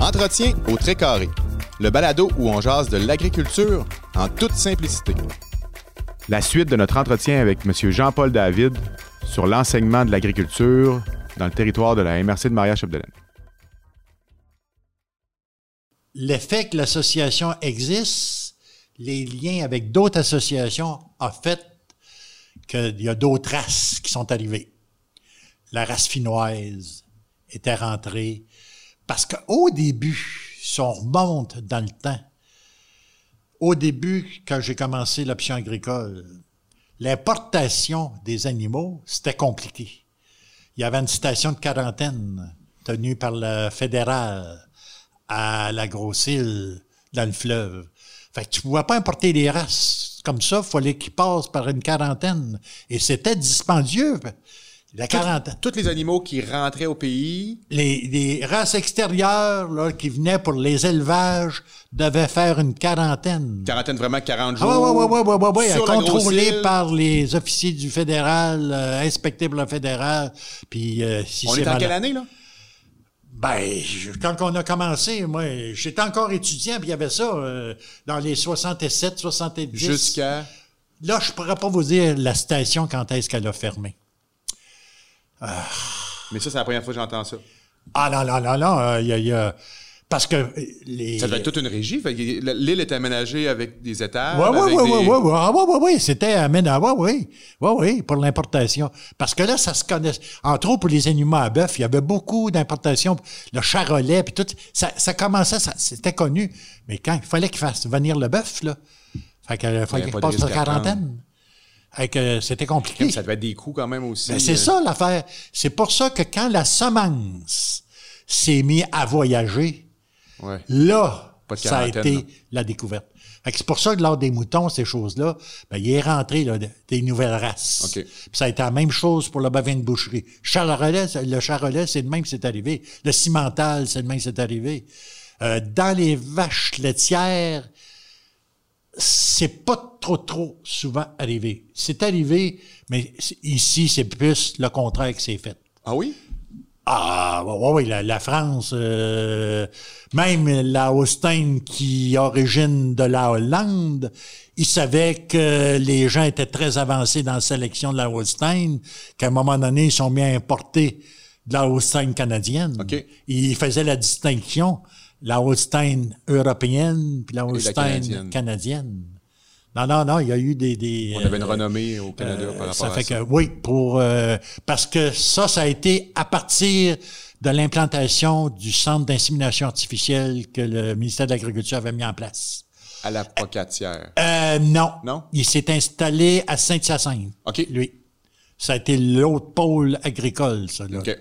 Entretien au très carré. Le balado où on jase de l'agriculture en toute simplicité. La suite de notre entretien avec M. Jean-Paul David sur l'enseignement de l'agriculture dans le territoire de la MRC de Maria-Chapdelaine. L'effet que l'association existe, les liens avec d'autres associations, a fait qu'il y a d'autres races qui sont arrivées. La race finnoise était rentrée. Parce qu'au début, si on remonte dans le temps, au début, quand j'ai commencé l'option agricole, l'importation des animaux, c'était compliqué. Il y avait une station de quarantaine tenue par le fédéral à la grosse île, dans le fleuve. Fait que tu pouvais pas importer des races comme ça, il fallait qu'ils passent par une quarantaine. Et c'était dispendieux. La quarantaine. Tous les animaux qui rentraient au pays. Les, les races extérieures là, qui venaient pour les élevages devaient faire une quarantaine. Quarantaine vraiment 40 jours. Ah ouais, ouais, ouais, ouais, ouais, ouais, sur la grosse contrôlée île. par les officiers du fédéral, euh, inspectés par le fédéral. Puis euh, si On est en malade- quelle année, là? Ben, je- quand on a commencé, moi, j'étais encore étudiant, puis il y avait ça euh, dans les 67, 70. Jusqu'à? Là, je pourrais pas vous dire la station quand est-ce qu'elle a fermé. Mais ça, c'est la première fois que j'entends ça. Ah non, non, non, non, euh, il y a- il y a... Parce que euh, les... Ça devait être toute une régie. L'île est aménagée avec des étages. Oui, oui, oui, oui, oui, oui, ah, oui, oui, oui, c'était aménagé, oui, oui, oui, oui, pour l'importation. Parce que là, ça se connaît. Entre autres, pour les animaux à bœuf, il y avait beaucoup d'importations. Le charolais, puis tout, ça, ça commençait, ça, c'était connu. Mais quand il fallait qu'il fasse venir le bœuf, là, fait euh, fallait qu'il pas de passe la quarantaine. Que c'était compliqué. Ça devait être des coûts quand même aussi. Ben, c'est euh, ça l'affaire. C'est pour ça que quand la semence s'est mise à voyager, Ouais. Là, ça a été la découverte. C'est pour ça que lors des moutons, ces choses-là, ben, il est rentré là, de- des nouvelles races. OK. Puis ça a été la même chose pour le bovin de boucherie. Charolais, le charolais, c'est le même que c'est arrivé. Le cimental, c'est le même que c'est arrivé. Euh, dans les vaches laitières, c'est pas trop, trop souvent arrivé. C'est arrivé, mais ici, c'est plus le contraire que c'est fait. Ah oui? Ah, oui, la, la France, euh, même la Holstein qui origine de la Hollande, ils savaient que les gens étaient très avancés dans la sélection de la Holstein, qu'à un moment donné, ils sont mis à importer de la Holstein canadienne. OK. Ils faisaient la distinction, la Holstein européenne puis la Holstein canadienne. canadienne. Non, non, non, il y a eu des... des On avait une euh, renommée au Canada par rapport ça à fait ça. que oui, pour euh, parce que ça, ça a été à partir de l'implantation du centre d'insémination artificielle que le ministère de l'Agriculture avait mis en place. À la pocatière. Euh, non. Non? Il s'est installé à Saint-Hyacinthe. OK. Lui. Ça a été l'autre pôle agricole, ça, là. OK.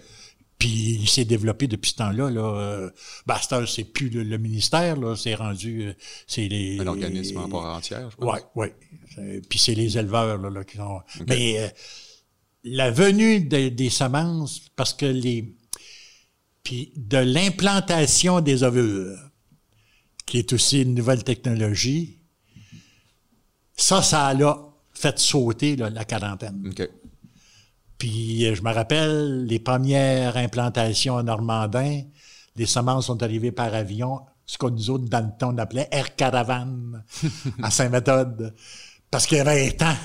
Puis il s'est développé depuis ce temps-là. Là. Heure, c'est plus le, le ministère, là. C'est rendu. euh, C'est les. Un organisme en part entière, je pense. Oui, oui. Puis c'est les éleveurs là, là, qui sont. Mais euh, la venue de- des semences, parce que les. Puis de l'implantation des ovules, qui est aussi une nouvelle technologie, ça, ça a fait sauter là, la quarantaine. OK. Puis euh, je me rappelle les premières implantations en Normandin, les semences sont arrivées par avion, ce qu'on nous autres dans le temps on appelait Air Caravane à Saint-Méthode, parce qu'il y avait un temps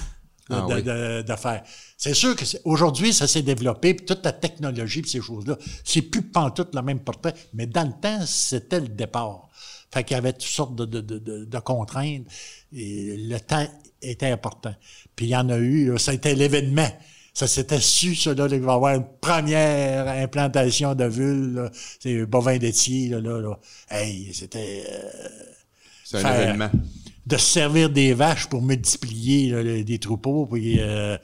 de, Ah de- oui. de- de faire. C'est sûr que aujourd'hui ça s'est développé, puis toute la technologie, puis ces choses-là, c'est plus pantoute le même portrait, mais dans le temps c'était le départ. Fait qu'il y avait toutes sortes de, de, de, de- de contraintes. Et le temps était important. Puis il y en a eu, ça a été l'événement. Ça s'était su, ça, là, qu'il va y avoir une première implantation d'ovules, là. C'est bovin laitier, là, là, là. Hey, c'était euh, C'est un événement. de se servir des vaches pour multiplier là, les- des troupeaux, puis euh,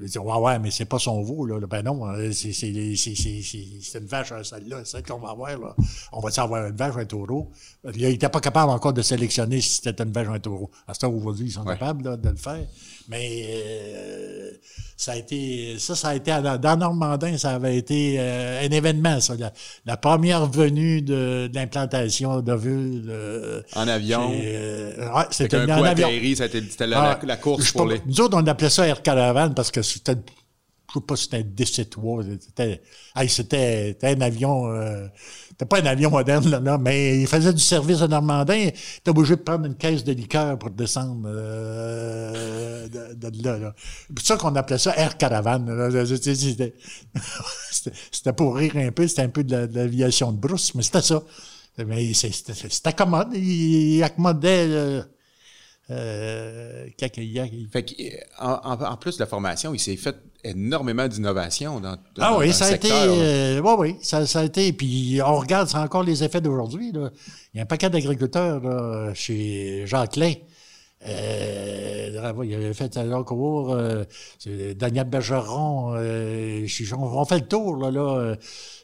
dis, ouais, ouais, mais c'est pas son veau, là. Ben non, euh, c'est, c'est, c'est, c'est, c'est, c'est une vache, euh, celle-là, celle qu'on va avoir, là. On va-tu avoir une vache ou un taureau? Il n'était pas capable encore de sélectionner si c'était une vache ou un taureau. À ce temps, aujourd'hui, ils sont Ouais. capables, là, de le faire. Mais, euh, ça a été, ça, ça a été, dans Normandin, ça avait été euh, un événement, ça. La, la première venue de, de l'implantation d'ovules. euh, En avion. euh, ouais, c'était en avion. atterri, ça a été- c'était la, Ah, la course pour les. Nous autres, on appelait ça Air Caravane parce que c'était je sais pas si c'était un DC-3. C'était, hey, c'était, un avion, euh, c'était pas un avion moderne, là, là, mais il faisait du service à Normandin. Il était obligé de prendre une caisse de liqueur pour descendre euh, de, de là. là. C'est ça qu'on appelait ça Air Caravane. C'était, pour rire un peu, c'était un peu de, la- de l'aviation de brousse, mais c'était ça. Mais c'était, commode. Il accommodait... euh, euh, euh, en, en- plus de la formation, il s'est fait énormément d'innovation dans, dans- Ah dans oui, le ça a été. euh, ouais, oui, ça, ça a été. Puis on regarde, c'est encore les effets d'aujourd'hui. Il y a un paquet d'agriculteurs là, chez Jacques Lay. Euh, il avait fait à cours, euh, Daniel Bergeron, euh, on fait le tour, là, là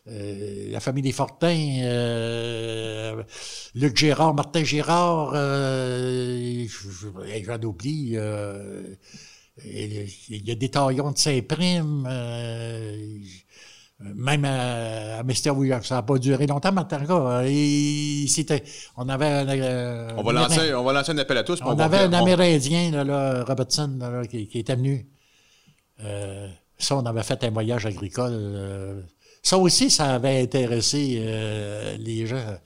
euh, la famille des Fortins, euh, Luc Gérard, Martin Gérard, euh, je- je- j'en oublie, euh, il y a des taillons de Saint-Prime, même à, à Mister Williams, ça n'a pas duré longtemps, c'était, on avait un, On va, lancer, on va lancer un appel à tous. on va- avait un Amérindien, là, là, Robertson, là, qui, qui était venu. Ça, on avait fait un voyage agricole. Ça aussi, ça avait intéressé euh, les gens.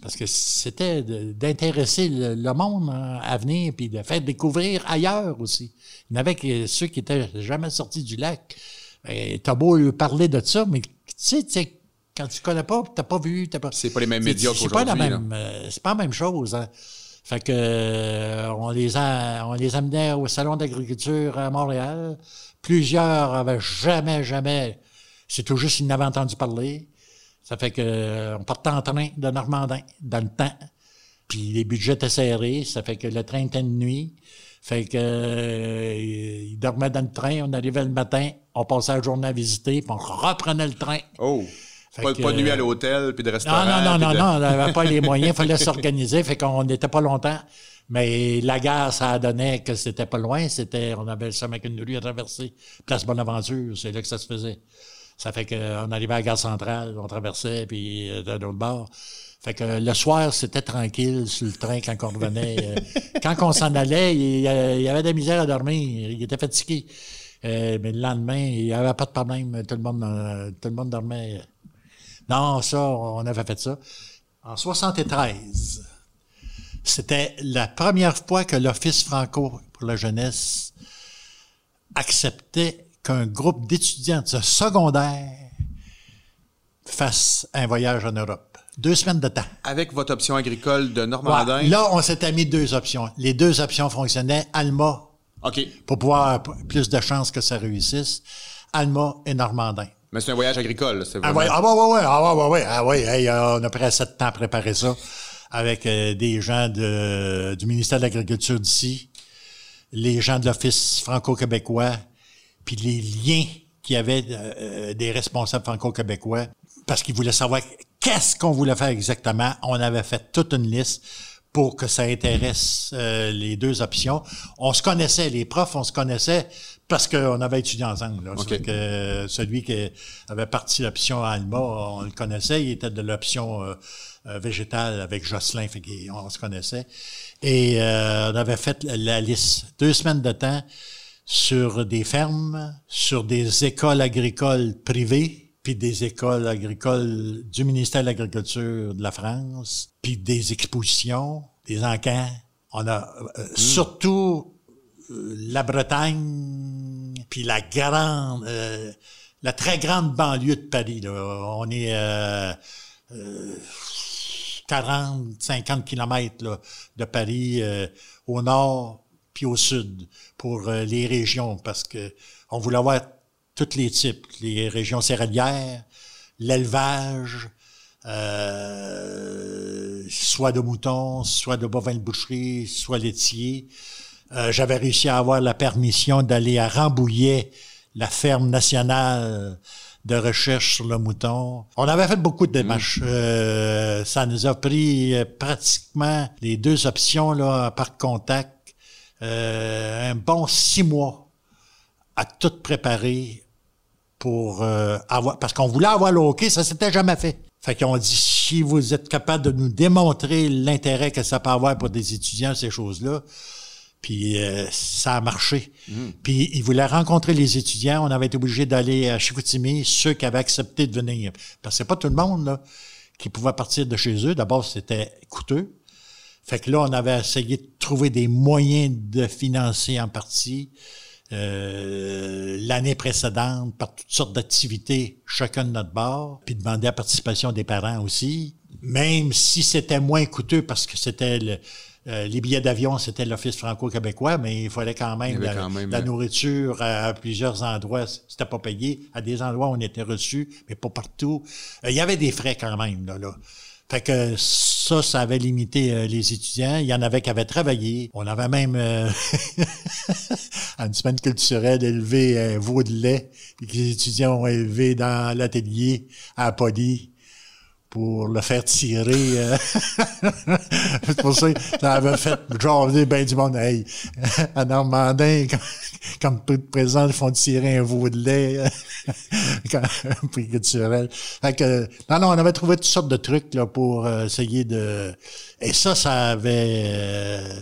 Parce que c'était d'intéresser le, le monde hein, à venir, puis de faire découvrir ailleurs aussi. Il y en avait qui- ceux qui étaient jamais sortis du lac. Ben, T'as beau lui parler de ça, mais tu sais, tu sais, quand tu connais pas, t'as pas vu, t'as pas. C'est pas les mêmes médias C'est pas la qu'aujourd'hui, même, euh, c'est pas la même chose. Hein. Fait que euh, on les a, on les amenait au salon d'agriculture à Montréal. Plusieurs avaient jamais, jamais, c'est tout juste ils n'avaient entendu parler. Ça fait que euh, on partait en train de Normandin dans le temps. Puis les budgets étaient serrés, ça fait que le train était de nuit. Fait que euh, ils dormaient dans le train, on arrivait le matin, on passait la journée à visiter, puis on reprenait le train. Oh! Fait Pas, que, pas de nuit à euh, l'hôtel, puis de restaurant. Non, non, non, non, de- non, on n'avait pas les moyens, il fallait s'organiser, fait qu'on n'était pas longtemps. Mais la gare, ça donné que c'était pas loin, c'était, on avait le avec une rue à traverser, Place Bonaventure, c'est là que ça se faisait. Ça fait qu'on arrivait à la gare centrale, on traversait, puis euh, de l'autre bord. Fait que le soir, c'était tranquille sur le train quand on revenait. Euh, quand on s'en allait, il y y avait de la misère à dormir, il était fatigué. Euh, mais le lendemain, il n'y avait pas de problème, tout le monde, euh, tout le monde dormait. Non, ça, on avait fait ça. En 73, c'était la première fois que l'Office franco pour la jeunesse acceptait qu'un groupe d'étudiants de secondaire fasse un voyage en Europe. Deux semaines de temps. Avec votre option agricole de Ouais. Normandin. Là, on s'était mis deux options. Les deux options fonctionnaient. Alma, OK. pour pouvoir plus de chances que ça réussisse. Alma et Normandin. Mais c'est un voyage agricole. c'est Ah vraiment- ouais, ah ouais, ouais, ouais, ah ouais, ouais, ouais, ah ouais, hey, euh, on a pris sept temps à préparer ça avec euh, des gens de, du ministère de l'Agriculture d'ici, les gens de l'Office franco-québécois, puis les liens qu'il y avait euh, euh, des responsables franco-québécois, parce qu'ils voulaient savoir qu'est-ce qu'on voulait faire exactement. On avait fait toute une liste pour que ça intéresse euh, les deux options. On se connaissait, les profs, on se connaissait parce qu'on avait étudié ensemble. Là. Que celui qui avait parti l'option Alma, on le connaissait, il était de l'option euh, végétale avec Jocelyn, fait qu'on se connaissait. Et euh, on avait fait la liste, deux semaines de temps sur des fermes, sur des écoles agricoles privées, puis des écoles agricoles du ministère de l'Agriculture de la France, puis des expositions, des encans. On a euh, surtout euh, la Bretagne, puis la grande, euh, la très grande banlieue de Paris. Là. On est euh, euh, 40, 50 kilomètres là, de Paris euh, au nord puis au sud pour euh, les régions parce que on voulait avoir tous les types, les régions céréalières, l'élevage, euh, soit de moutons, soit de bovins de boucherie, soit laitier. Euh, J'avais réussi à avoir la permission d'aller à Rambouillet, la ferme nationale de recherche sur le mouton. On avait fait beaucoup de démarches. Euh, ça nous a pris pratiquement les deux options là, par contact, euh, un bon six mois à tout préparer pour euh, avoir parce qu'on voulait avoir le hockey, ça s'était jamais fait. Fait qu'on dit si vous êtes capable de nous démontrer l'intérêt que ça peut avoir pour des étudiants ces choses-là, Puis euh, ça a marché. Puis ils voulaient rencontrer les étudiants. On avait été obligé d'aller à Chicoutimi, ceux qui avaient accepté de venir. Parce que c'est pas tout le monde là, qui pouvait partir de chez eux. D'abord, c'était coûteux. Fait que là, on avait essayé de trouver des moyens de financer en partie euh, l'année précédente par toutes sortes d'activités, chacun de notre bord, puis demander la participation des parents aussi. Même si c'était moins coûteux parce que c'était le, euh, les billets d'avion, c'était l'Office franco-québécois, mais il fallait quand même, la, quand même, la euh, nourriture à, à plusieurs endroits, c'était pas payé. À des endroits, on était reçus, mais pas partout. Euh, il y avait des frais quand même, là. là. Fait que ça, ça avait limité euh, les étudiants. Il y en avait qui avaient travaillé. On avait même, euh, une semaine culturelle, élevé un veau de lait et que les étudiants ont élevé dans l'atelier à Poly pour le faire tirer. euh. c'est pour ça ça avait fait jaser ben du monde. Hey, à Normandin, comme, comme peu de présents, ils font tirer un veau de lait un prix culturel. Fait que, non, non, on avait trouvé toutes sortes de trucs là, pour euh, essayer de... Et ça, ça avait... euh,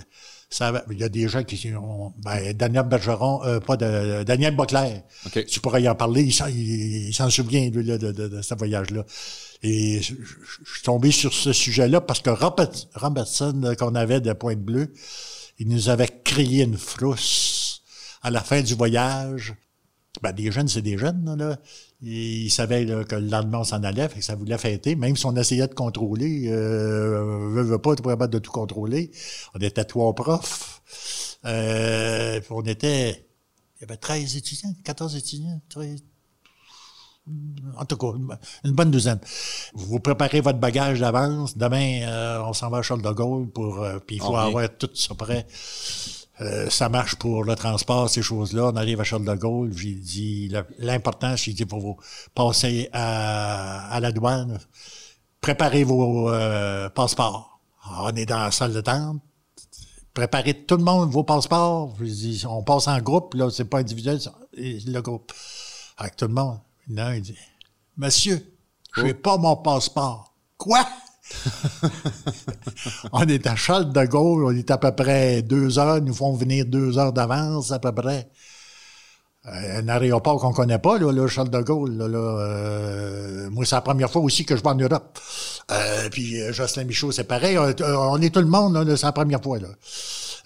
ça avait- il y a des gens qui ont... Ben, Daniel Bergeron, euh, pas de... Daniel Boclair. OK. Tu pourrais y en parler. Il s'en, il- il s'en souvient, lui, là, de, de, de ce voyage-là. Et je, suis tombé sur ce sujet-là parce que Robert- Robertson, là, qu'on avait de Pointe-Bleue, il nous avait créé une frousse à la fin du voyage. Ben, des jeunes, c'est des jeunes, là. Et ils savaient là, que le lendemain, on s'en allait, fait que ça voulait fêter. Même si on essayait de contrôler, euh, veut, veut pas, tu pas de tout contrôler. On était trois profs. Euh, on était... Il y avait 13 étudiants, 14 étudiants, 13, en tout cas, une- bonne douzaine. Vous préparez votre bagage d'avance. Demain, euh, on s'en va à Charles de Gaulle pour. euh, puis il faut avoir tout ça prêt. Euh, ça marche pour le transport, ces choses-là. On arrive à Charles de Gaulle. J'ai dit l'important, j'ai dit pour vous passer à, à la douane, préparez vos euh, passeports. Alors, on est dans la salle de tente. Préparez tout le monde vos passeports. On passe en groupe, là, c'est pas individuel, c'est le groupe. Avec tout le monde. Non, il dit Monsieur, je n'ai pas mon passeport. Quoi? on est à Charles de Gaulle, on est à peu près deux heures, ils nous font venir deux heures d'avance à peu près. Euh, un aéroport qu'on connaît pas, là, là, Charles de Gaulle. Là, euh, moi, c'est la première fois aussi que je vais en Europe. Euh, puis Jocelyn Michaud, c'est pareil. On, on est tout le monde, c'est la première fois. Là.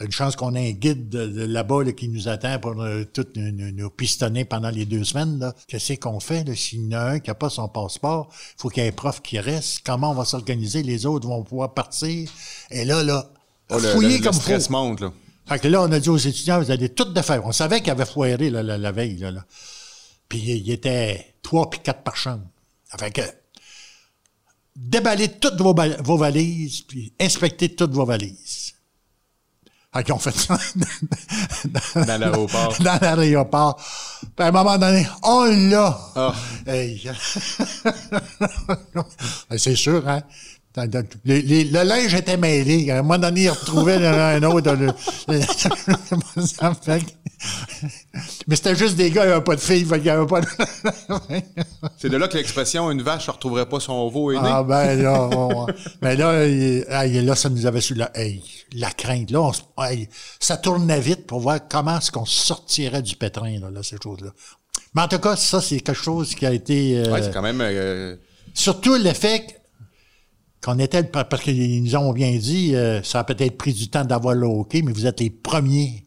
Une chance qu'on ait un guide de, de là-bas là, qui nous attend pour euh, tout nous, nous- nous pistonner pendant les deux semaines. Là. Qu'est-ce qu'on fait là, s'il y en a un qui n'a pas son passeport? Il faut qu'il y ait un prof qui reste. Comment on va s'organiser? Les autres vont pouvoir partir. Et là, là, Oh, le, fouiller le- le comme faut. monte, là. Fait que là, on a dit aux étudiants, vous allez tout défaire. On savait qu'il avait foiré là, la, la veille. Là, là. Puis il était trois puis quatre par chambre. Fait que déballez toutes vos, vos valises, puis inspectez toutes vos valises. Fait qu'ils ont fait ça Dans l'aéroport. dans l'aéroport. Puis à un moment donné, on l'a! Ah. Hey. Ben, C'est sûr, hein? Les- les- le linge était mêlé. À un moment donné, il retrouvait un autre. le- Mais c'était juste des gars, il n'y avait pas de filles, fait qu'il n'y avait pas de... C'est de là que l'expression une vache ne retrouverait pas son veau est née. Ah ben là, on- mais là, il- là, ça nous avait su la, hey, la crainte. Là, on hey, ça tournait vite pour voir comment est-ce qu'on sortirait du pétrin, là, là, ces choses-là. Mais en tout cas, ça, c'est quelque chose qui a été... euh, Ouais, c'est quand même. euh, Surtout l'effet que- qu'on était, le- parce qu'ils nous ont bien dit, euh, ça a peut-être pris du temps d'avoir le hockey, mais vous êtes les premiers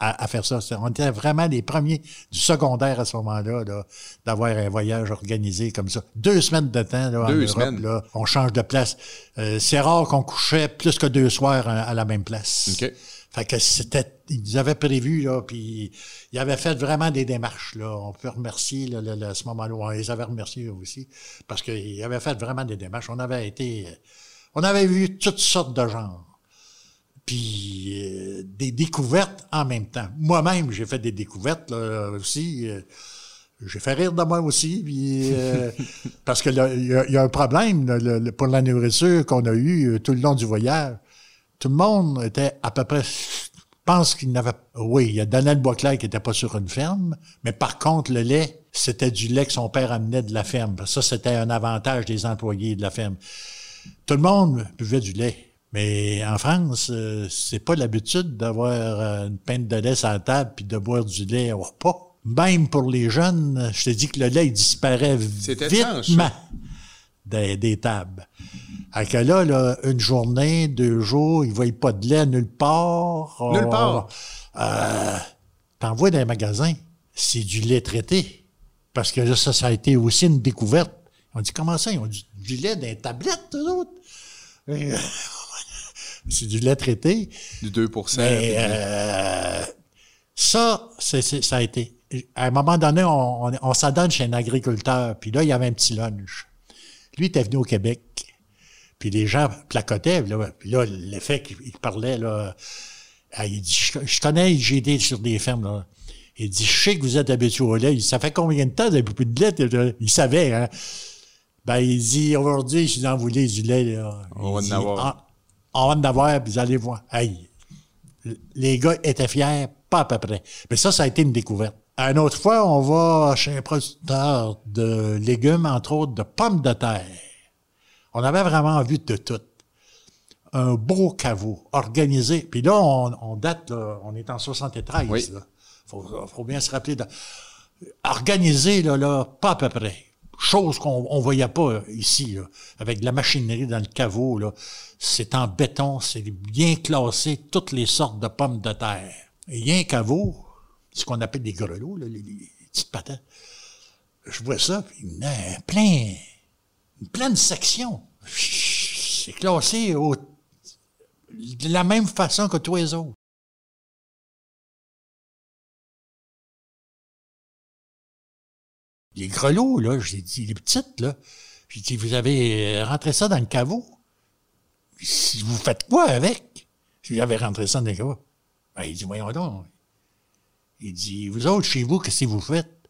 à, à faire ça. On était vraiment les premiers du secondaire à ce moment-là, là, d'avoir un voyage organisé comme ça. Deux semaines de temps, là, en Europe, là, on change de place. Euh, c'est rare qu'on couchait plus que deux soirs à, à la même place. OK. Fait que c'était, ils avaient prévu, là, puis ils avaient fait vraiment des démarches, là. On peut remercier, là, là, là, à ce moment-là, on les avait remerciés aussi, parce qu'ils avaient fait vraiment des démarches. On avait été, on avait vu toutes sortes de genres. Puis euh, des découvertes en même temps. Moi-même, j'ai fait des découvertes, là, aussi. euh, j'ai fait rire de moi aussi, puis, euh, parce que il y, a- il y a un problème là, le- le- pour la nourriture qu'on a eu tout le long du voyage. Tout le monde était à peu près. Je pense qu'il n'avait. Oui, il y a Daniel Boisclair qui n'était pas sur une ferme, mais par contre, le lait, c'était du lait que son père amenait de la ferme. Ça, c'était un avantage des employés de la ferme. Tout le monde buvait du lait. Mais en France, euh, c'est pas l'habitude d'avoir euh, une pinte de lait sur la table puis de boire du lait au repas. Même pour les jeunes, je te dis que le lait il disparaît vite des, des tables. À que là, là, une journée, deux jours, ils ne voient pas de lait nulle part. Nulle part? Euh, T'envoies dans les magasins, c'est du lait traité. Parce que là, ça, ça a été aussi une découverte. On dit, comment ça? Ils ont du, du lait dans les tablettes, eux autres? C'est du lait traité. Du 2 Mais euh, ça, c'est, ça a été. À un moment donné, on, on, on s'adonne chez un agriculteur, puis là, il y avait un petit lunch. Lui, il était venu au Québec, puis les gens placotaient, là, puis là, l'effet qu'il il parlait, là, ah, il dit, je, je connais, j'ai été sur des fermes, là. Il dit, je sais que vous êtes habitué au lait. Il dit, ça fait combien de temps vous n'avez plus de lait? Il savait, hein. Ben, il dit, aujourd'hui, si vous en voulez du lait, là. On il va en avoir. On va en avoir, vous allez voir. Hey, les gars étaient fiers, pas à peu près. Mais ça, ça a été une découverte. Une autre fois, on va chez un producteur de légumes, entre autres de pommes de terre. On avait vraiment vu de tout. Un beau caveau organisé. Puis là, on, on date, là, on est en 73. Oui. Là. Faut, faut bien se rappeler. de- organisé, là, là, pas à peu près. Chose qu'on on voyait pas ici, là, avec de la machinerie dans le caveau. Là. C'est en béton, c'est bien classé, toutes les sortes de pommes de terre. Et il a un caveau, ce qu'on appelle des grelots, les, les petites patates. Je vois ça, puis il y a plein, une pleine section. C'est classé de la même façon que tous les autres. Les grelots, là, j'ai dit, les petites, là, j'ai dit, vous avez euh, rentré ça dans le caveau? Vous faites quoi avec? J'avais rentré ça dans le caveau. Ben, il dit, voyons donc. Il dit, vous autres, chez vous, qu'est-ce que vous faites?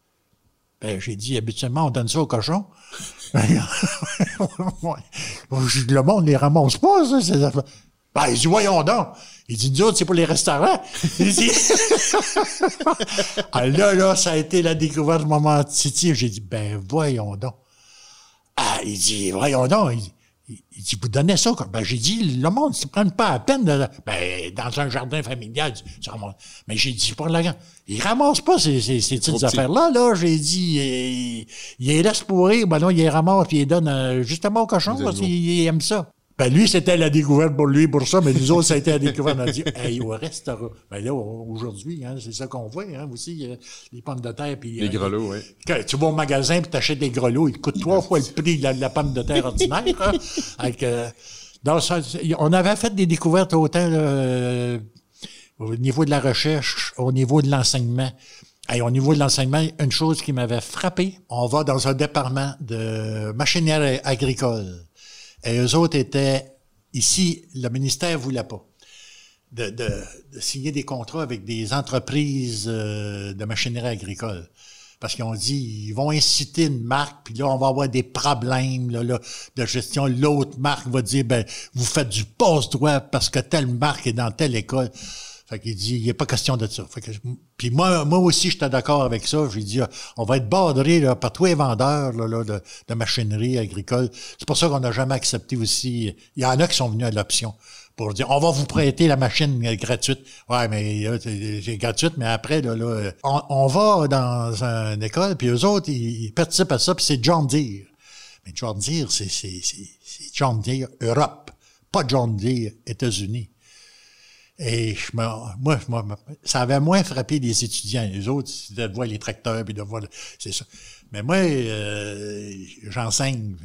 Ben, j'ai dit, habituellement, on donne ça aux cochons. Ouais. Le monde les ramasse pas, ça, ces affaires. Ben, il dit, voyons donc. Il dit, nous autres, c'est pour les restaurants. Il dit, ah, là, là, ça a été la découverte moment Titi. J'ai dit, ben, voyons donc. Ah, il dit, voyons donc. Il, dit, vous donnez ça, quoi. Ben, j'ai dit, le monde ne se prenne pas à peine de, ben, dans un jardin familial. tu ramasses. Mais j'ai dit, pour la grande. Il ramasse pas ces, ces, ces petites petit. affaires-là, là. J'ai dit, il, il les laisse pourrir. Ben non, il les ramasse puis il les donne euh, justement au cochon parce oiseaux. qu'il aime ça. Ben lui, c'était la découverte pour lui, pour ça, mais nous autres, ça a été la découverte. On a dit, hey, au restaurant. Ben là, aujourd'hui, hein, c'est ça qu'on voit, hein, aussi, euh, les pommes de terre. Puis, Les euh, grelots, oui. quand tu vas au magasin et tu achètes des grelots, ils te coûtent trois fois le prix de la, de la pomme de terre ordinaire. hein. Avec, euh, dans ça, on avait fait des découvertes autant euh, au niveau de la recherche, au niveau de l'enseignement. Hey, au niveau de l'enseignement, une chose qui m'avait frappé, on va dans un département de machinerie agricole. Et eux autres étaient, ici, le ministère voulait pas de, de, de signer des contrats avec des entreprises euh, de machinerie agricole. Parce qu'ils ont dit, ils vont inciter une marque, puis là, on va avoir des problèmes là, là, de gestion. L'autre marque va dire, ben, vous faites du passe-droit parce que telle marque est dans telle école. Fait qu'il dit, il n'y a pas question de ça. Fait que, puis moi, moi aussi, j'étais d'accord avec ça. J'ai dit, ah, on va être là, par tous les vendeurs là, là, de, de machinerie agricole. C'est pour ça qu'on n'a jamais accepté aussi. Il y en a qui sont venus à l'option pour dire, on va vous prêter la machine gratuite. Ouais, mais c'est gratuite, mais après, là, là, on, on va dans une école, puis eux autres, ils, ils participent à ça, puis c'est John Deere. Mais John Deere, c'est John Deere Europe, pas John Deere États-Unis. Et je me, moi, je ça avait moins frappé les étudiants. Les autres, c'était de voir les tracteurs, puis de voir, c'est ça. Mais moi, euh, j'enseigne.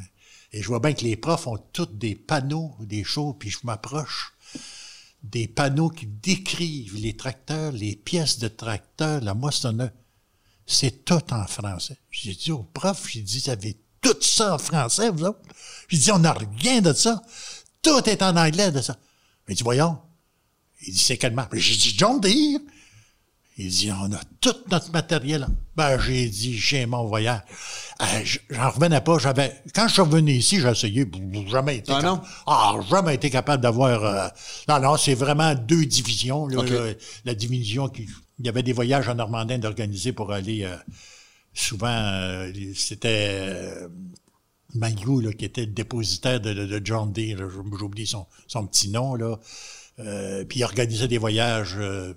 Et je vois bien que les profs ont tous des panneaux, des choses, puis je m'approche des panneaux qui décrivent les tracteurs, les pièces de tracteurs, la moissonneuse. C'est tout en français. J'ai dit au prof, j'ai dit, vous avez tout ça en français, vous autres? J'ai dit, on n'a rien de ça. Tout est en anglais de ça. Il dit, voyons. Il dit, c'est quelle marque? J'ai dit, John Deere. Il dit, on a tout notre matériel. Ben, j'ai dit, j'ai mon voyage. Euh, J'en revenais pas. J'avais, quand je suis revenu ici, j'ai essayé. Jamais été Ah, non? capable. Ah, jamais été capable d'avoir, euh, non, non, c'est vraiment deux divisions, là, là. la division qui, il y avait des voyages en Normandie d'organiser pour aller, euh, souvent, euh, c'était, euh, là, qui était le dépositaire de, de- de John Deere, oublié son, son petit nom, là. Euh, puis il organisait des voyages, euh,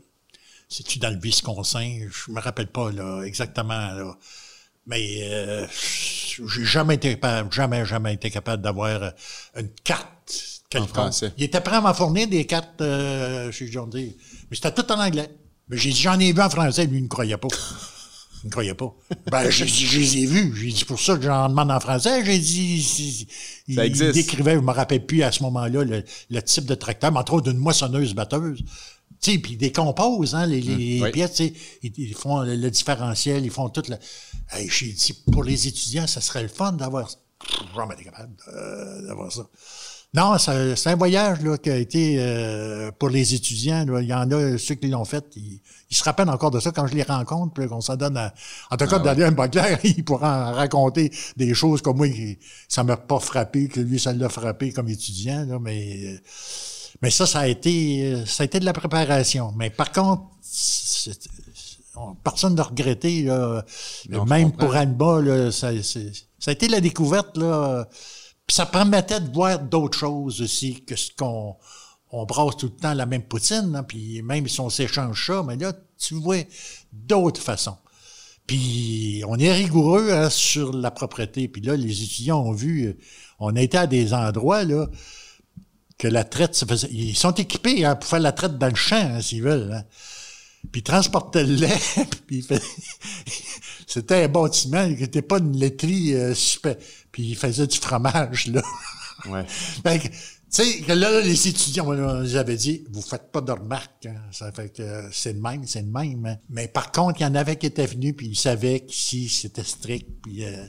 c'est-tu dans le Wisconsin? Je me rappelle pas, là, exactement, là. Mais euh, j'ai jamais été capable, jamais, jamais été capable d'avoir euh, une carte quelconque. Il était prêt à m'en fournir des cartes euh, chez John Deere. Mais c'était tout en anglais. Mais j'ai dit, j'en ai vu en français, lui, il ne croyait pas. Il ne croyait pas. Ben, je les ai vus. J'ai dit, pour ça que j'en demande en français. J'ai dit, il, Ça existe. il décrivait, je me rappelle plus à ce moment-là, le, le type de tracteur, mais entre autres d'une moissonneuse-batteuse. Tu sais, puis ils décomposent, hein, les, oui. pièces, ils, ils font le, le différentiel, ils font tout le... Hey, j'ai dit, pour les étudiants, ça serait le fun d'avoir Jamais capable euh, d'avoir ça. Non, c'est un voyage là, qui a été euh, pour les étudiants. là. Il y en a ceux qui l'ont fait. Ils, ils se rappellent encore de ça quand je les rencontre, puis qu'on s'en donne à. En tout cas, Daniel Baclair, il pourra en raconter des choses comme moi, qui, ça m'a pas frappé, que lui, ça l'a frappé comme étudiant, là, mais. euh, mais ça, ça a été, ça a été de la préparation. Mais par contre, c'est- on- personne ne regretté, là. Même pour là, ça, ça a été la découverte, là. Puis ça permettait de voir d'autres choses aussi que ce qu'on on brasse tout le temps la même poutine, hein, puis même si on s'échange ça, mais là, tu vois d'autres façons. Puis on est rigoureux hein, sur la propreté. Puis là, les étudiants ont vu, euh, on été à des endroits là que la traite se faisait. Ils sont équipés hein, pour faire la traite dans le champ, hein, s'ils veulent. hein. Puis ils transportaient le lait, puis c'était un bâtiment qui n'était pas une laiterie euh, super. Puis ils faisaient du fromage, là. Ouais. Fait que, tu sais, que là, les étudiants, on nous avait dit, vous faites pas de remarques, hein. Ça fait que c'est le même, c'est le même. hein. Mais par contre, il y en avait qui étaient venus, puis ils savaient qu'ici, c'était strict, puis, euh,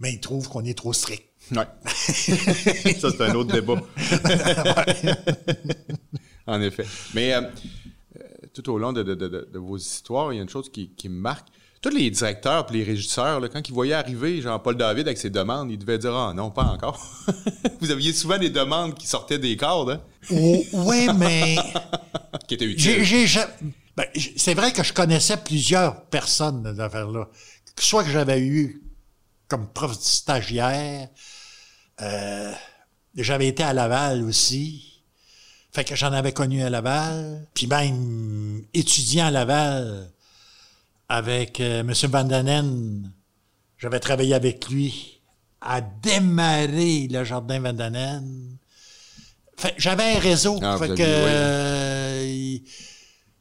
mais ils trouvent qu'on est trop strict. Ouais. ça, c'est un autre débat. en effet. Mais euh, euh, tout au long de, de- de- de- de vos histoires, il y a une chose qui, qui me marque. Tous les directeurs et les régisseurs, là, quand ils voyaient arriver Jean-Paul David avec ses demandes, ils devaient dire Ah non, pas encore. Vous aviez souvent des demandes qui sortaient des cadres, hein, Oh, oui, mais qui étaient utiles. ben, c'est vrai que je connaissais plusieurs personnes dans l'affaire-là. Soit que j'avais eu comme prof stagiaire, euh, j'avais été à Laval aussi. Fait que j'en avais connu à Laval. Puis même étudiant à Laval avec euh, M. Vandanen, j'avais travaillé avec lui à démarrer le jardin que j'avais un réseau. Ah, fait que oui. euh,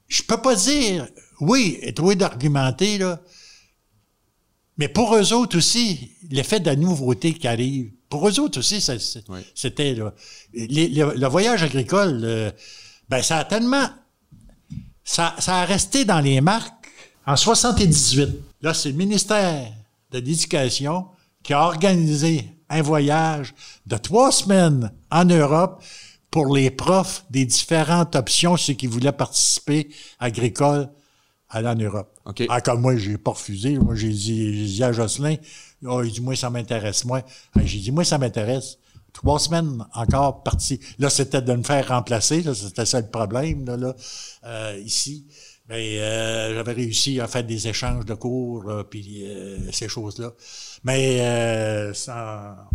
je peux pas dire oui, trouver d'argumenter, là. Mais pour eux autres aussi, l'effet de la nouveauté qui arrive, pour eux autres aussi, Oui. c'était le, le voyage agricole, euh, ben ça a tellement, ça, ça a resté dans les marques en 78. Là, c'est le ministère de l'Éducation qui a organisé un voyage de trois semaines en Europe pour les profs des différentes options, ceux qui voulaient participer agricole aller en Europe. OK. Ah, comme moi, j'ai pas refusé. Moi, j'ai dit, j'ai dit à Jocelyn, oh, il dit, moi, ça m'intéresse, moi. Ah, J'ai dit, moi, ça m'intéresse. Trois semaines encore parti. Là, c'était de me faire remplacer. Là, c'était ça le problème, là, là euh, ici. Mais euh, j'avais réussi à faire des échanges de cours, là, puis euh, ces choses-là. Mais euh, ça,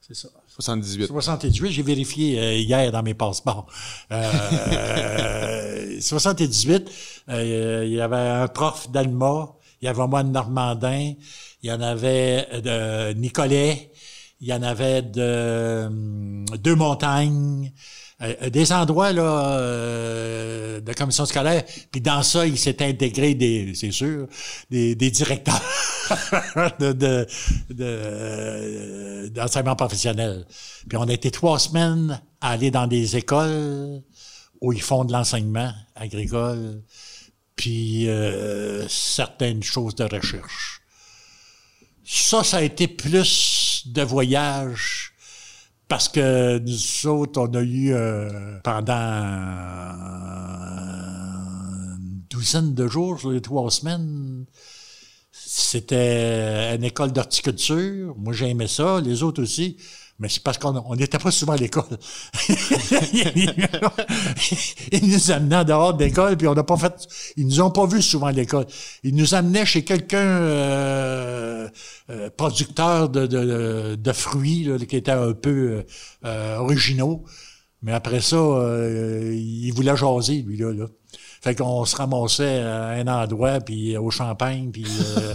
c'est ça. 78. 78, j'ai vérifié euh, hier dans mes passeports. Euh, 78, euh, il y avait un prof d'Alma, il y avait moi de Normandin, il y en avait de Nicolet, il y en avait de hum, Deux Montagnes, euh, des endroits là euh, de commission scolaire. Puis dans ça, il s'est intégré des, c'est sûr, des, des directeurs de, de, euh, d'enseignement professionnel. Puis on a été trois semaines à aller dans des écoles où ils font de l'enseignement agricole, puis euh, certaines choses de recherche. Ça, ça a été plus de voyage parce que nous autres, on a eu euh, pendant une douzaine de jours, sur les trois semaines, c'était une école d'horticulture. Moi, j'aimais ça. Les autres aussi. Mais c'est parce qu'on n'était pas souvent à l'école. ils nous amenaient en dehors de l'école, puis on n'a pas fait. Ils nous ont pas vus souvent à l'école. Ils nous amenaient chez quelqu'un euh, euh, producteur de, de, de fruits là, qui était un peu euh, originaux. Mais après ça, euh, il voulait jaser, lui, là. là. Fait qu'on se ramassait à un endroit, puis au champagne, puis... euh,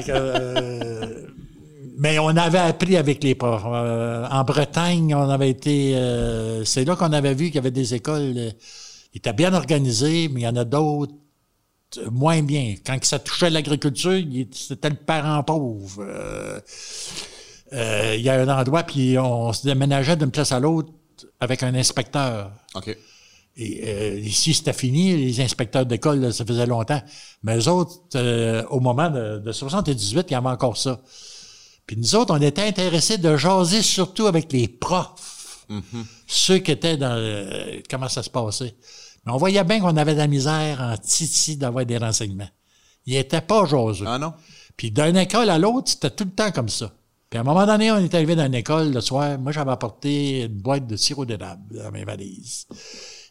euh, mais on avait appris avec les profs. Euh, en Bretagne, on avait été... euh, c'est là qu'on avait vu qu'il y avait des écoles euh, qui étaient bien organisées, mais il y en a d'autres euh, moins bien. Quand ça touchait l'agriculture, c'était le parent pauvre. Euh, euh, il y a un endroit, puis on se déménageait d'une place à l'autre avec un inspecteur. OK. Et euh, ici, c'était fini. Les inspecteurs d'école, ça faisait longtemps. Mais eux autres, euh, au moment de, de 78, il y avait encore ça. Puis nous autres, on était intéressés de jaser surtout avec les profs. Ceux qui étaient dans... le- comment ça se passait. Mais on voyait bien qu'on avait de la misère en titi d'avoir des renseignements. Ils étaient pas jaseux. Ah non? Puis d'une école à l'autre, c'était tout le temps comme ça. Puis à un moment donné, on est arrivé dans une école le soir. Moi, j'avais apporté une boîte de sirop d'érable dans mes valises.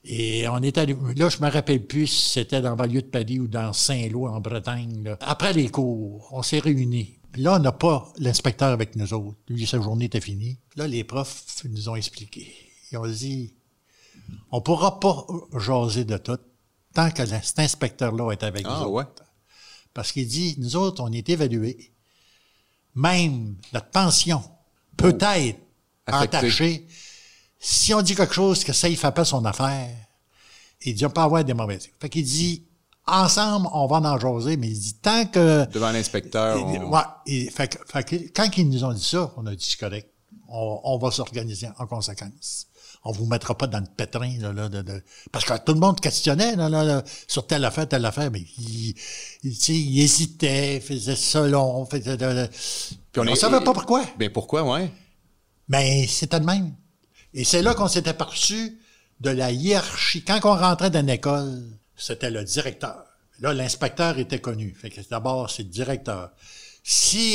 Et on est allé, là, je me rappelle plus si c'était dans le banlieue de Paris ou dans Saint-Lô, en Bretagne. là. Après les cours, on s'est réunis. Là, on n'a pas l'inspecteur avec nous autres. Lui, sa journée était finie. Là, les profs nous ont expliqué. Ils ont dit, on pourra pas jaser de tout tant que cet inspecteur-là est avec nous Ah autres. ouais? Parce qu'il dit, nous autres, on est évalués. Même notre pension peut être Affecté. entachée. Si on dit quelque chose que ça, il fait pas son affaire, il dit, on peut avoir des mauvaises. Fait qu'il dit, ensemble, on va en jaser, mais il dit, tant que... Devant l'inspecteur. On- ouais, fait, quand ils nous ont dit ça, on a dit, c'est correct. On, on va s'organiser en conséquence. On vous mettra pas dans le pétrin, là, là, de, de- parce que tout le monde questionnait, là, là, là, sur telle affaire, telle affaire, mais il, il, il hésitait, faisait ça long, faisait de- de- Puis on est- savait pas pourquoi. Ben pourquoi, ouais? Mais c'était le même. Et c'est là qu'on s'est aperçu de la hiérarchie. Quand on rentrait dans une école, c'était le directeur. Là, l'inspecteur était connu. Fait que d'abord, c'est le directeur.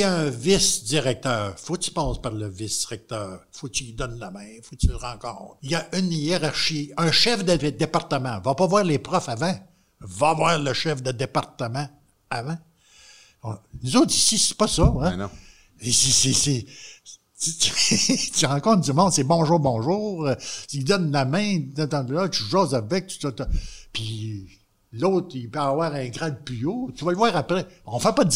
A un vice-directeur, faut que tu passes par le vice-directeur. Faut que tu lui donnes la main. Faut que tu le rencontres. Il y a une hiérarchie. Un chef de département va pas voir les profs avant. Va voir le chef de département avant. Nous autres, ici, c'est pas ça. Hein? Ben non. C'est- tu, rencontres du monde, c'est bonjour, bonjour. euh, Tu lui donnes la main, tu t'entends là, tu jases avec, tu- puis l'autre, il peut avoir un grade plus haut. Tu vas le voir après. On fait pas de...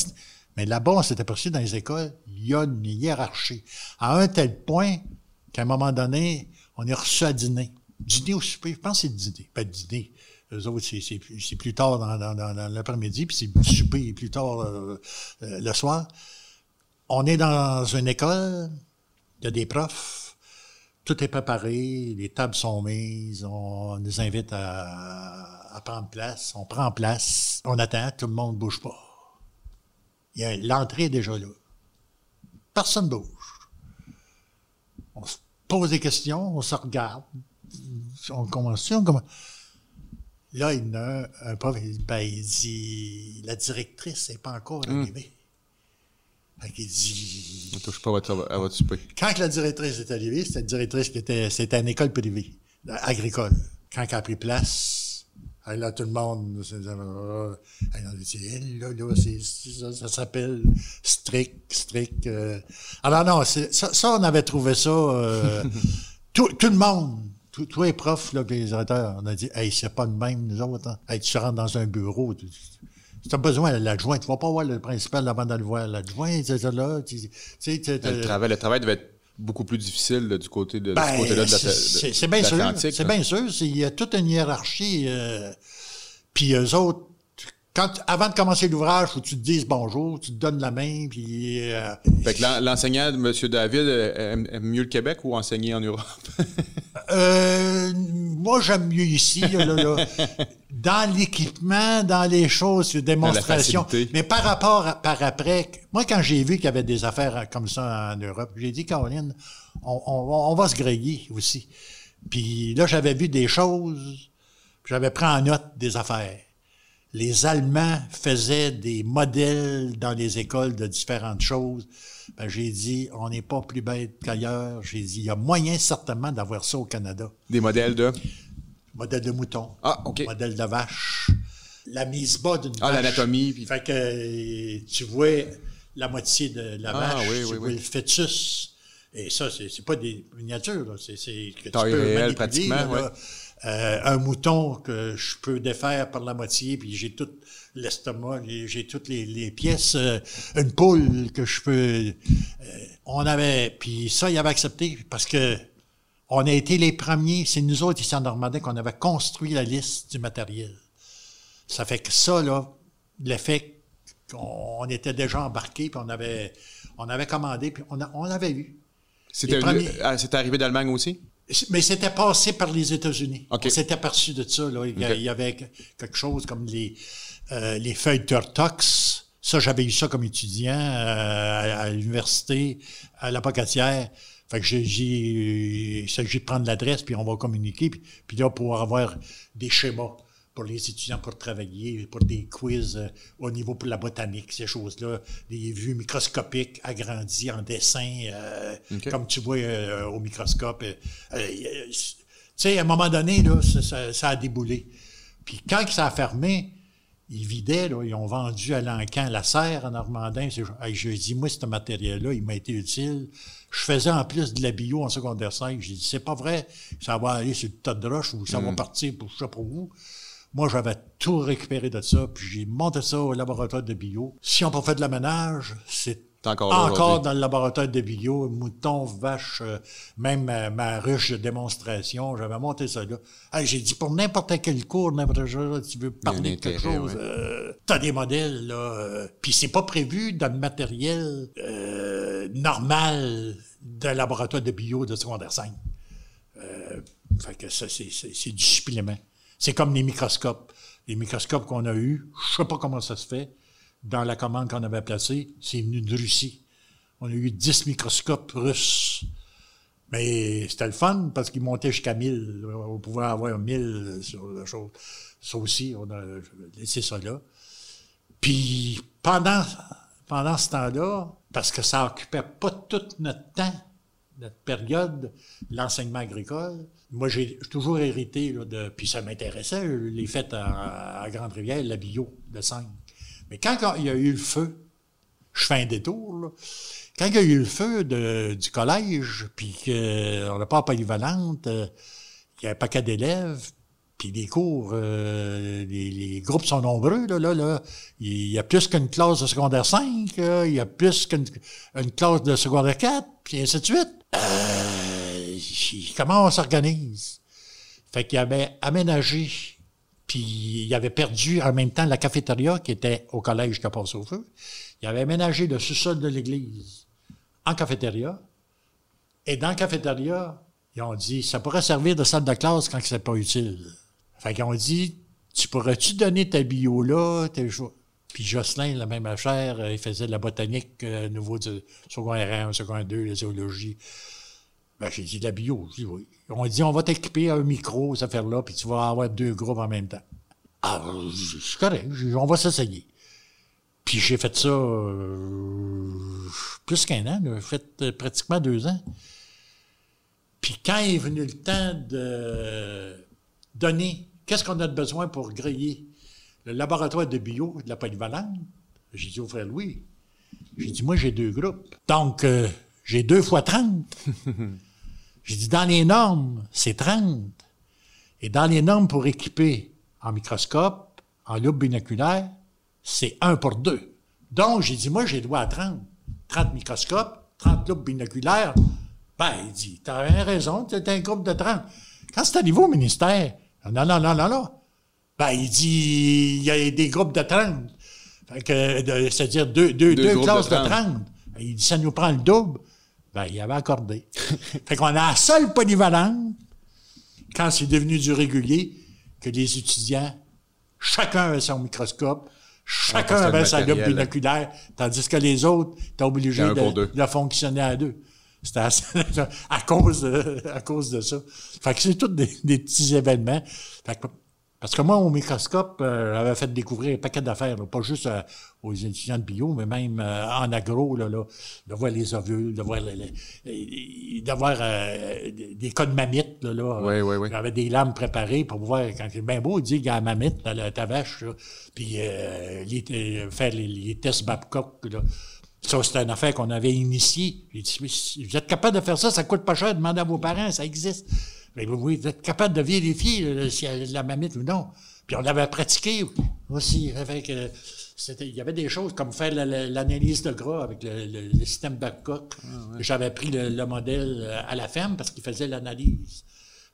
Mais là-bas, on s'est aperçu dans les écoles, il y a une hiérarchie. À un tel point qu'à un moment donné, on est reçu à dîner. Dîner ou souper, je pense que c'est dîner. Pas dîner. Eux autres, c'est, plus- tard dans l'après-midi, puis c'est souper plus tard euh, euh, le soir. On est dans une école, il y a des profs, tout est préparé, les tables sont mises, on nous invite à, à prendre place, on prend place, on attend, tout le monde bouge pas. Il y a l'entrée est déjà là. Personne bouge. On se pose des questions, on se regarde, on commence, on commence. Là, il y en a un, un prof, il, ben, il dit, la directrice n'est pas encore arrivée. Fait qu'il dit, Ne touche pas à votre, à votre souper. quand la directrice est arrivée, c'était une directrice qui était, c'était une école privée, agricole. Quand elle a pris place, elle, là, tout le monde, elle a dit, elle, là, là, c'est, c'est ça, ça s'appelle strict, strict. euh. Alors non, c'est- ça, ça, on avait trouvé ça, euh, tout, tout le monde, tous les profs, là, les directeurs, on a dit, hey, c'est pas de même, nous autres, hein. Hey, tu rentres dans un bureau, tu, tu as besoin de l'adjoint, tu vas pas voir le principal avant d'aller voir l'adjoint, c'est ça, là, tu sais, Le travail, le travail devait être beaucoup plus difficile là, du côté de, de ben, ce côté-là de la- c'est- de- de bien sûr. l'Atlantique, C'est bien sûr. Il y a toute une hiérarchie. euh, puis eux autres, quand, avant de commencer l'ouvrage, faut que tu te dises bonjour, tu te donnes la main, puis... euh, Fait que l'en- l'enseignant de M. David euh, aime, aime mieux le Québec ou enseigner en Europe? Euh, moi, j'aime mieux ici, là, là, dans l'équipement, dans les choses, les démonstrations. Mais par rapport à, par après, moi, quand j'ai vu qu'il y avait des affaires comme ça en Europe, j'ai dit, Caroline, on, on- on va se griller aussi. Puis là, j'avais vu des choses, j'avais pris en note des affaires. Les Allemands faisaient des modèles dans les écoles de différentes choses. Ben, j'ai dit, on n'est pas plus bête qu'ailleurs. J'ai dit, il y a moyen certainement d'avoir ça au Canada. Des modèles de? Modèle de mouton. Ah, OK. Modèle de vache. La mise bas d'une Ah, vache. l'anatomie. Fait que tu vois la moitié de la Ah, vache, oui, tu oui, vois oui. le fœtus. Et ça, c'est pas des miniatures, là. c'est que tu Taille peux réelle, manipuler, pratiquement, là, ouais. Euh, un mouton que je peux défaire par la moitié, puis j'ai tout l'estomac, j'ai- toutes les, les pièces, euh, une poule que je peux. euh, on avait, puis ça, il avait accepté parce que on a été les premiers. C'est nous autres ici en Normandie qu'on avait construit la liste du matériel. Ça fait que ça, là, l'effet qu'on on était déjà embarqué, puis on avait, on avait commandé, puis on, a- on avait eu. C'était ah, c'était arrivé d'Allemagne aussi? Mais c'était passé par les États-Unis. OK. On s'était aperçu de ça. Là. Il, y avait que- quelque chose comme les, euh, les feuilles Turtox. Ça, j'avais eu ça comme étudiant euh, à, à l'université, à la Pocatière. Fait que j'ai, j'ai, il s'agit de prendre l'adresse, puis on va communiquer. Puis, puis là, pour avoir des schémas pour les étudiants pour travailler, pour des quiz euh, au niveau pour la botanique, ces choses-là, des vues microscopiques agrandies en dessin, euh, comme tu vois euh, au microscope. tu sais, à un moment donné, là, ça, ça- ça a déboulé. Puis quand ça a fermé, ils vidaient, là, ils ont vendu à l'encan la serre en Normandin. Je dis, moi, ce matériel-là, il m'a été utile. Je faisais en plus de la bio en secondaire 5. J'ai dit, c'est pas vrai, ça va aller sur le tas de roche ou ça va partir pour je sais pas où. Moi, j'avais tout récupéré de ça, puis j'ai monté ça au laboratoire de bio. Si on n'a pas fait de l'aménage, c'est encore dans le laboratoire de bio, mouton, vache, euh, même ma, ma ruche de démonstration, j'avais monté ça là. Hey, j'ai dit, pour n'importe quel cours, n'importe quel tu veux parler de quelque chose, ouais. euh, t'as des modèles, là. euh, Puis c'est pas prévu dans le matériel euh, normal d'un laboratoire de bio de secondaire 5. Euh, fait que ça, c'est du supplément. C'est comme les microscopes. Les microscopes qu'on a eus, je sais pas comment ça se fait, dans la commande qu'on avait placée, c'est venu de Russie. On a eu 10 microscopes russes. Mais c'était le fun parce qu'ils montaient jusqu'à 1000. On pouvait avoir 1000 sur la chose. Ça aussi, on a laissé ça là. Puis pendant, pendant ce temps-là, parce que ça occupait pas tout notre temps, notre période, l'enseignement agricole, moi j'ai toujours hérité là, de. Puis ça m'intéressait, les fêtes à, Grande-Rivière, la bio de 5. Mais quand il y a eu le feu, je fais un détour, là. Quand il y a eu le feu de- du collège, puis qu'on n'a pas polyvalente, euh, il y a un paquet d'élèves, puis les cours, euh, les, les groupes sont nombreux, là, là, là. Il y a plus qu'une classe de secondaire 5, là, il y a plus qu'une une classe de secondaire 4, puis ainsi de suite. Euh, comment on s'organise? Fait qu'il avait aménagé, puis il avait perdu en même temps la cafétéria qui était au collège qui a passé au feu. Il avait aménagé le sous-sol de l'église en cafétéria. Et dans la cafétéria, ils ont dit, ça pourrait servir de salle de classe quand c'est pas utile. Fait qu'ils ont dit, tu pourrais-tu donner ta bio là? Puis Jocelyn, la même affaire, euh, il faisait de la botanique euh, au niveau du secondaire 1, secondaire 2, la zoologie. Ben, j'ai dit de la bio. Dit oui. Ont dit, on va t'équiper un micro, cette affaire-là, puis tu vas avoir deux groupes en même temps. Ah, c'est correct, on va s'essayer. Puis j'ai fait ça euh, plus qu'un an, j'ai fait euh, pratiquement deux ans. Puis quand est venu le temps de donner, qu'est-ce qu'on a de besoin pour griller le laboratoire de bio de la polyvalente, j'ai dit au frère Louis, j'ai dit, moi j'ai deux groupes. Donc, euh, j'ai deux fois 30. j'ai dit, dans les normes, c'est 30. Et dans les normes pour équiper en microscope, en loupe binoculaire, c'est un pour deux. Donc, j'ai dit, moi, j'ai droit à 30. 30 microscopes, 30 loupes binoculaires. Ben, il dit, t'as raison, t'es un groupe de 30. Quand c'est arrivé au ministère, non, non, non, non, non. Ben, il dit, il y a des groupes de 30. Fait que, de- c'est-à-dire deux, deux, Deux classes de de 30. 30. Il dit, ça nous prend le double. Ben, il avait accordé. fait qu'on a la seule polyvalente, quand c'est devenu du régulier, que les étudiants, chacun avait son microscope, chacun avait sa matériel- binoculaire, tandis que les autres étaient obligés de fonctionner à deux. C'était à, à cause de, à cause de ça. Fait que c'est tous des, des petits événements. Fait que Parce que moi, au microscope, euh, j'avais fait découvrir un paquet d'affaires, là, pas juste euh, aux étudiants de bio, mais même euh, en agro, là, là, de voir les ovules, de voir, les- les- d'avoir euh, des cas de mammites. Là, là. Oui, oui, oui. J'avais des lames préparées pour voir, quand c'est bien beau, il dit qu'il y a la mamite dans la- ta vache, là. puis les- faire les, les tests Babcock. Là. Ça, c'était une affaire qu'on avait initiée. J'ai dit, si vous êtes capable de faire ça, ça coûte pas cher, demandez à vos parents, ça existe. Mais oui, vous êtes capable de vérifier là, s'il y a de la mamite ou non. Puis on l'avait pratiqué aussi. Que c'était- il y avait des choses comme faire la- la- l'analyse de gras avec le, le- le système Babcock. J'avais pris le, le modèle euh, à la ferme parce qu'il faisait l'analyse.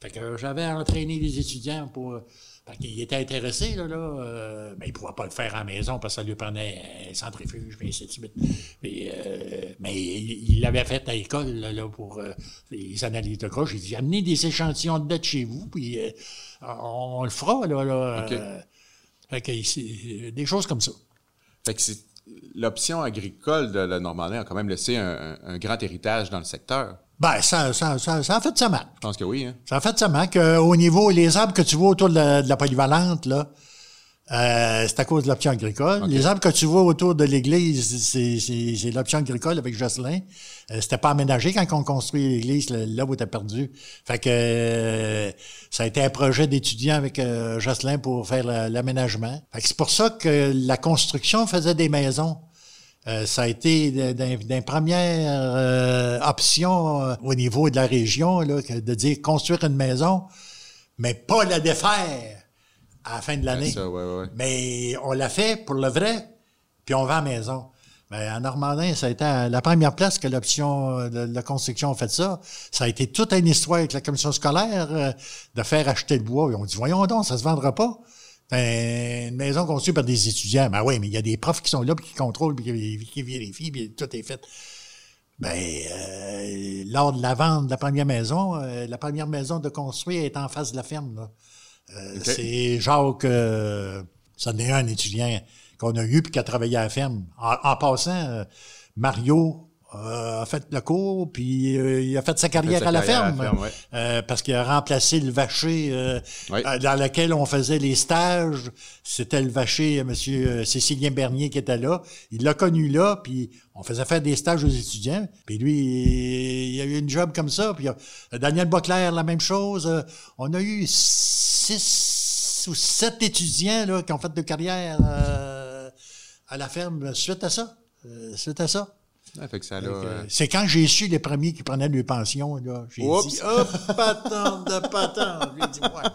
Fait que j'avais entraîné les étudiants pour. Fait qu'ils étaient intéressés, là, là euh, mais ils ne pouvaient pas le faire à la maison parce que ça lui prenait un centrifuge, puis ainsi de suite. Puis, euh, mais il il l'avait fait à l'école, là, là, pour euh, les analyses de gras. J'ai dit, amenez des échantillons de date chez vous, puis euh, on, le fera, là. là euh, fait que c'est des choses comme ça. Fait que c'est l'option agricole de la Normandie a quand même laissé un, un- un grand héritage dans le secteur. Ben, ça, ça, ça, ça a fait sa marque. Je pense que oui, hein? Ça a fait sa marque. Euh, au niveau, les arbres que tu vois autour de la, de la polyvalente, là, euh, c'est à cause de l'option agricole. Les arbres que tu vois autour de l'église, c'est, l'option agricole avec Jocelyn. Euh, c'était pas aménagé quand on construit l'église, là, où t'as perdu. Fait que euh, ça a été un projet d'étudiant avec euh, Jocelyn pour faire la- l'aménagement. Fait que c'est pour ça que la construction faisait des maisons. Euh, ça a été d'une première euh, option euh, au niveau de la région, là, de dire construire une maison, mais pas la défaire à la fin de l'année. Ouais, ouais. Mais on l'a fait pour le vrai, puis on vend la maison. Mais en Normandin, ça a été à la première place que l'option euh, de la construction a fait ça. Ça a été toute une histoire avec la commission scolaire euh, de faire acheter le bois. Ont dit, voyons donc, ça se vendra pas. Ben, une maison construite par des étudiants. Ben oui, mais il y a des profs qui sont là, puis qui contrôlent, puis qui, qui vérifient, puis tout est fait. Ben, euh, lors de la vente de la première maison, euh, la première maison de construire est en face de la ferme. Là. Euh, OK. C'est Jacques, ça en est un étudiant qu'on a eu puis qui a travaillé à la ferme. En, en passant, euh, Mario euh, a fait le cours, puis euh, il a fait sa carrière, sa à, la à ferme, la ferme, ouais. Euh, parce qu'il a remplacé le vacher dans lequel on faisait les stages. C'était le vacher, Monsieur euh, Cécilien Bernier qui était là. Il l'a connu là, puis on faisait faire des stages aux étudiants. Puis lui, il, il a eu une job comme ça. Puis Daniel Boclair, la même chose. Euh, on a eu six ou sept étudiants là, qui ont fait de carrière euh, à la ferme suite à ça. Euh, suite à ça. Ouais, fait que ça, euh, C'est quand j'ai su les premiers qui prenaient leur pension, là. J'ai Oups. dit, hop, patente de patente. J'ai dit, ouais.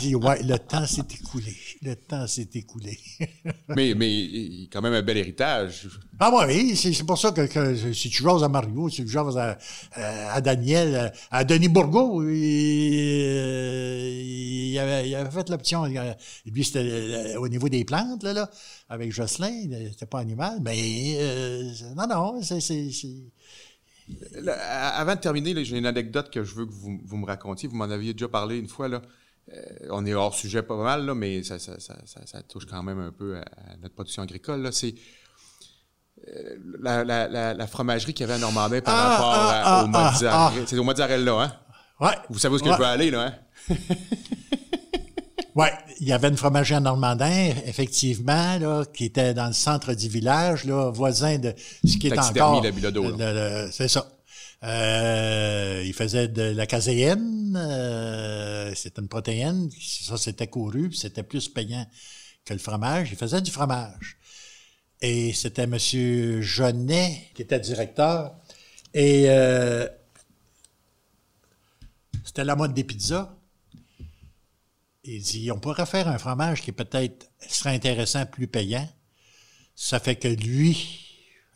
Dit, ouais, le temps s'est écoulé. Le temps s'est écoulé. mais, mais quand même un bel héritage. ah oui, c'est pour ça que, que si tu jases à Mario, si tu jases à, à, à Daniel, à Denis Bourgault, il, euh, il avait, il avait fait l'option. euh, Lui, c'était euh, au niveau des plantes, là, là avec Jocelyn, c'était pas animal, mais euh, non, non, c'est... avant de terminer, j'ai une anecdote que je veux que vous, vous me racontiez. Vous m'en aviez déjà parlé une fois. Là. Euh, on est hors sujet pas mal, là, mais ça, ça, ça, ça- touche quand même un peu à, à notre production agricole. là. C'est euh, la, la, la, la fromagerie qu'il y avait à Normandin par Ah, rapport à- ah, au ah, mozzarella. ah. C'est au mozzarella, hein? Ouais. Vous savez où que Ouais. je veux aller, là, hein? Ouais, il y avait une fromagerie en Normandin, effectivement, là, qui était dans le centre du village, là, voisin de ce qui est encore. C'est ça. Euh, il faisait de la caséine, euh, c'était une protéine, ça c'était couru, c'était plus payant que le fromage. Il faisait du fromage. Et c'était Monsieur Jeunet qui était directeur. Et euh, c'était la mode des pizzas. Il dit, on pourrait faire un fromage qui peut-être serait intéressant, plus payant. Ça fait que lui,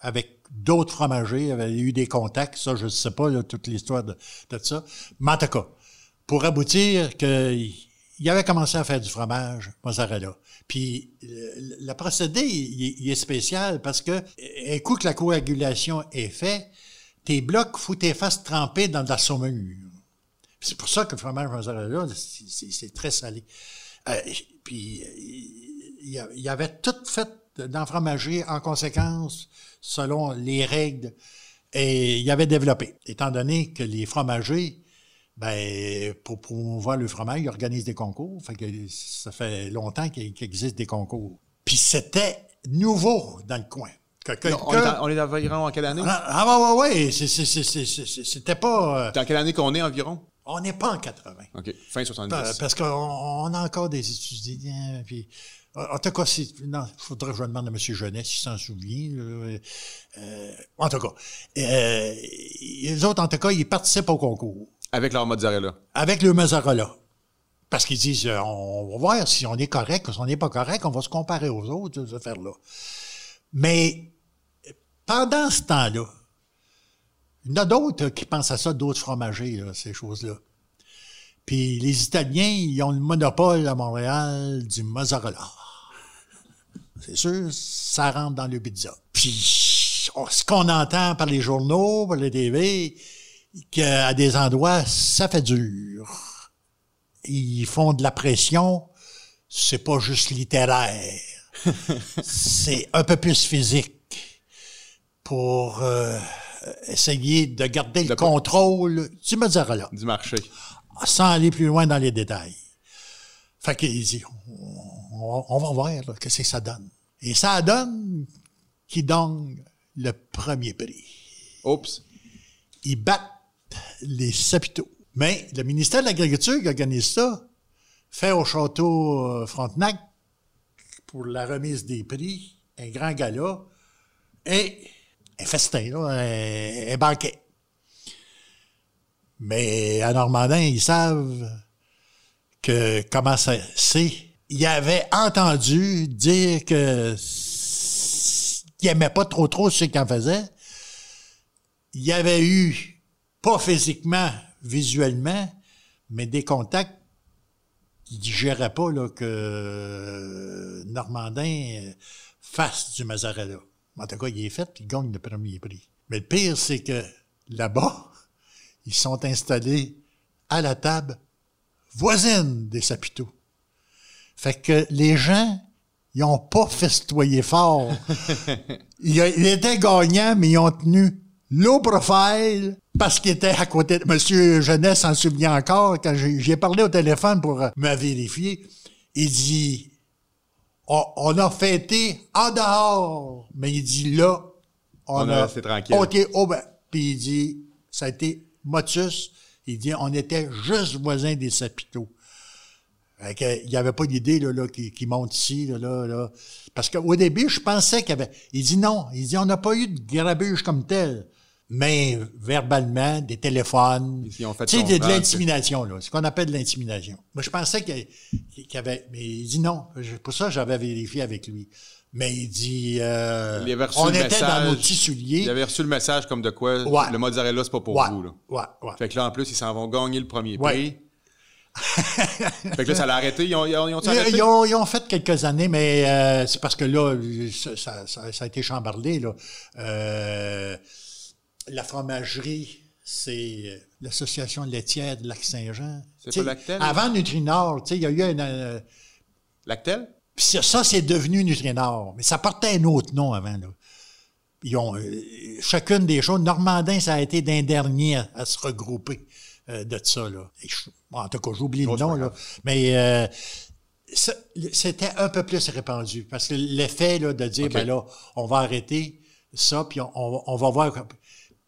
avec d'autres fromagers, avait eu des contacts. Ça, je ne sais pas, là, toute l'histoire de, de ça. Mais en tout cas, pour aboutir que il avait commencé à faire du fromage mozzarella. Puis le, le procédé, il, il est spécial parce que un coup que la coagulation est faite, tes blocs, faut tes fasses tremper dans de la saumure. C'est pour ça que le fromage mozzarella, c'est- très salé. Euh, puis, il y il y avait tout fait dans le fromager en conséquence, selon les règles, et il y avait développé. Étant donné que les fromagers ben, pour promouvoir le fromage, ils organisent des concours. Fait que ça fait longtemps qu'il existe des concours. Puis c'était nouveau dans le coin. Que On est, quelqu'un- en- on est environ en quelle année? Ah, ah, ouais, ouais, ouais. C'était pas. euh, Dans quelle année qu'on est environ? on n'est pas en 80. OK. Fin 70. Pa- Parce qu'on on a encore des étudiants. Puis, en tout cas, il faudrait que je demande à M. Genet s'il s'en souvient. là. Euh, en tout cas, euh, les autres, en tout cas, ils participent au concours Avec leur mozzarella. avec le Mazzarella. Parce qu'ils disent, euh, on va voir si on est correct, si on n'est pas correct, on va se comparer aux autres, ces affaires-là. Mais pendant ce temps-là, il y en a d'autres qui pensent à ça, d'autres fromagers, là, ces choses-là. Puis les Italiens, ils ont le monopole à Montréal du mozzarella. C'est sûr, ça rentre dans le pizza. Puis on- ce qu'on entend par les journaux, par les TV, qu'à des endroits, ça fait dur. Ils font de la pression, c'est pas juste littéraire. c'est un peu plus physique pour euh, essayer de garder le De pas- contrôle du mozzarella Du marché. sans aller plus loin dans les détails. Fait qu'il dit, on, on va voir là, qu'est-ce que ça donne. Et ça donne qui donne le premier prix. Oups. Ils battent les Saputo. Mais le ministère de l'Agriculture qui organise ça fait au château euh, Frontenac pour la remise des prix un grand gala et un festin, là, un, un banquet. Mais à Normandin, ils savent que comment ça c'est. Ils avaient entendu dire que qu'ils n'aimaient pas trop trop ce qu'ils en faisaient. Il avait eu, pas physiquement, visuellement, mais des contacts qui digéraient pas là, que Normandin euh, fasse du mozzarella. En tout cas, il est fait, il gagne le premier prix. Mais le pire, c'est que là-bas, ils sont installés à la table voisine des Saputo. Fait que les gens, ils n'ont pas festoyé fort. ils, étaient gagnants, mais ils ont tenu low profile parce qu'ils étaient à côté de Monsieur Jeunesse s'en souvient encore, quand j'ai parlé au téléphone pour euh, me vérifier, il dit on, on a fêté en dehors, mais il dit là, on, On a a tranquille. au ben. Puis il dit, ça a été motus. Il dit, on était juste voisins des Sapitos. Il n'y avait pas d'idée là, là, qui, qui monte ici. Là, là, là. Parce qu'au début, je pensais qu'il y avait... Il dit non. Il dit, on n'a pas eu de grabuge comme tel. Mais verbalement, des téléphones. Ils ont fait tu sais, de, l'intimidation, là. Ce qu'on appelle de l'intimidation. Moi, je pensais qu'il y avait... Mais il dit non. Pour ça, j'avais vérifié avec lui. Mais il dit... euh, Il avait reçu on le était message. dans nos petits souliers. Il avait reçu le message comme de quoi Ouais. le mozzarella, c'est pas pour ouais, vous. Là. ouais, ouais. Fait que là, en plus, ils s'en vont gagner le premier Ouais. prix. Fait que là, ça l'a arrêté. Ils ont, ils ont, ils ont Ils, arrêté? ils ont, ils ont fait quelques années, mais euh, c'est parce que là, ça, ça- ça- a été chambardé. Là. Euh, la fromagerie, c'est euh, l'association laitière de Lac-Saint-Jean. C'est pas Lactel? Avant Nutrinor, tu sais, il y a eu un... euh, Lactel? ça, ça, c'est devenu Nutrinor, mais ça portait un autre nom avant. Là. Ils ont, euh, chacune des choses, Normandin, ça a été d'un dernier à, à se regrouper euh, de ça. Là. Et je- bon, en tout cas, j'oublie le nom, là. mais euh, c'était un peu plus répandu. Parce que l'effet là, de dire, ben là, on va arrêter ça, puis on, on- on va voir.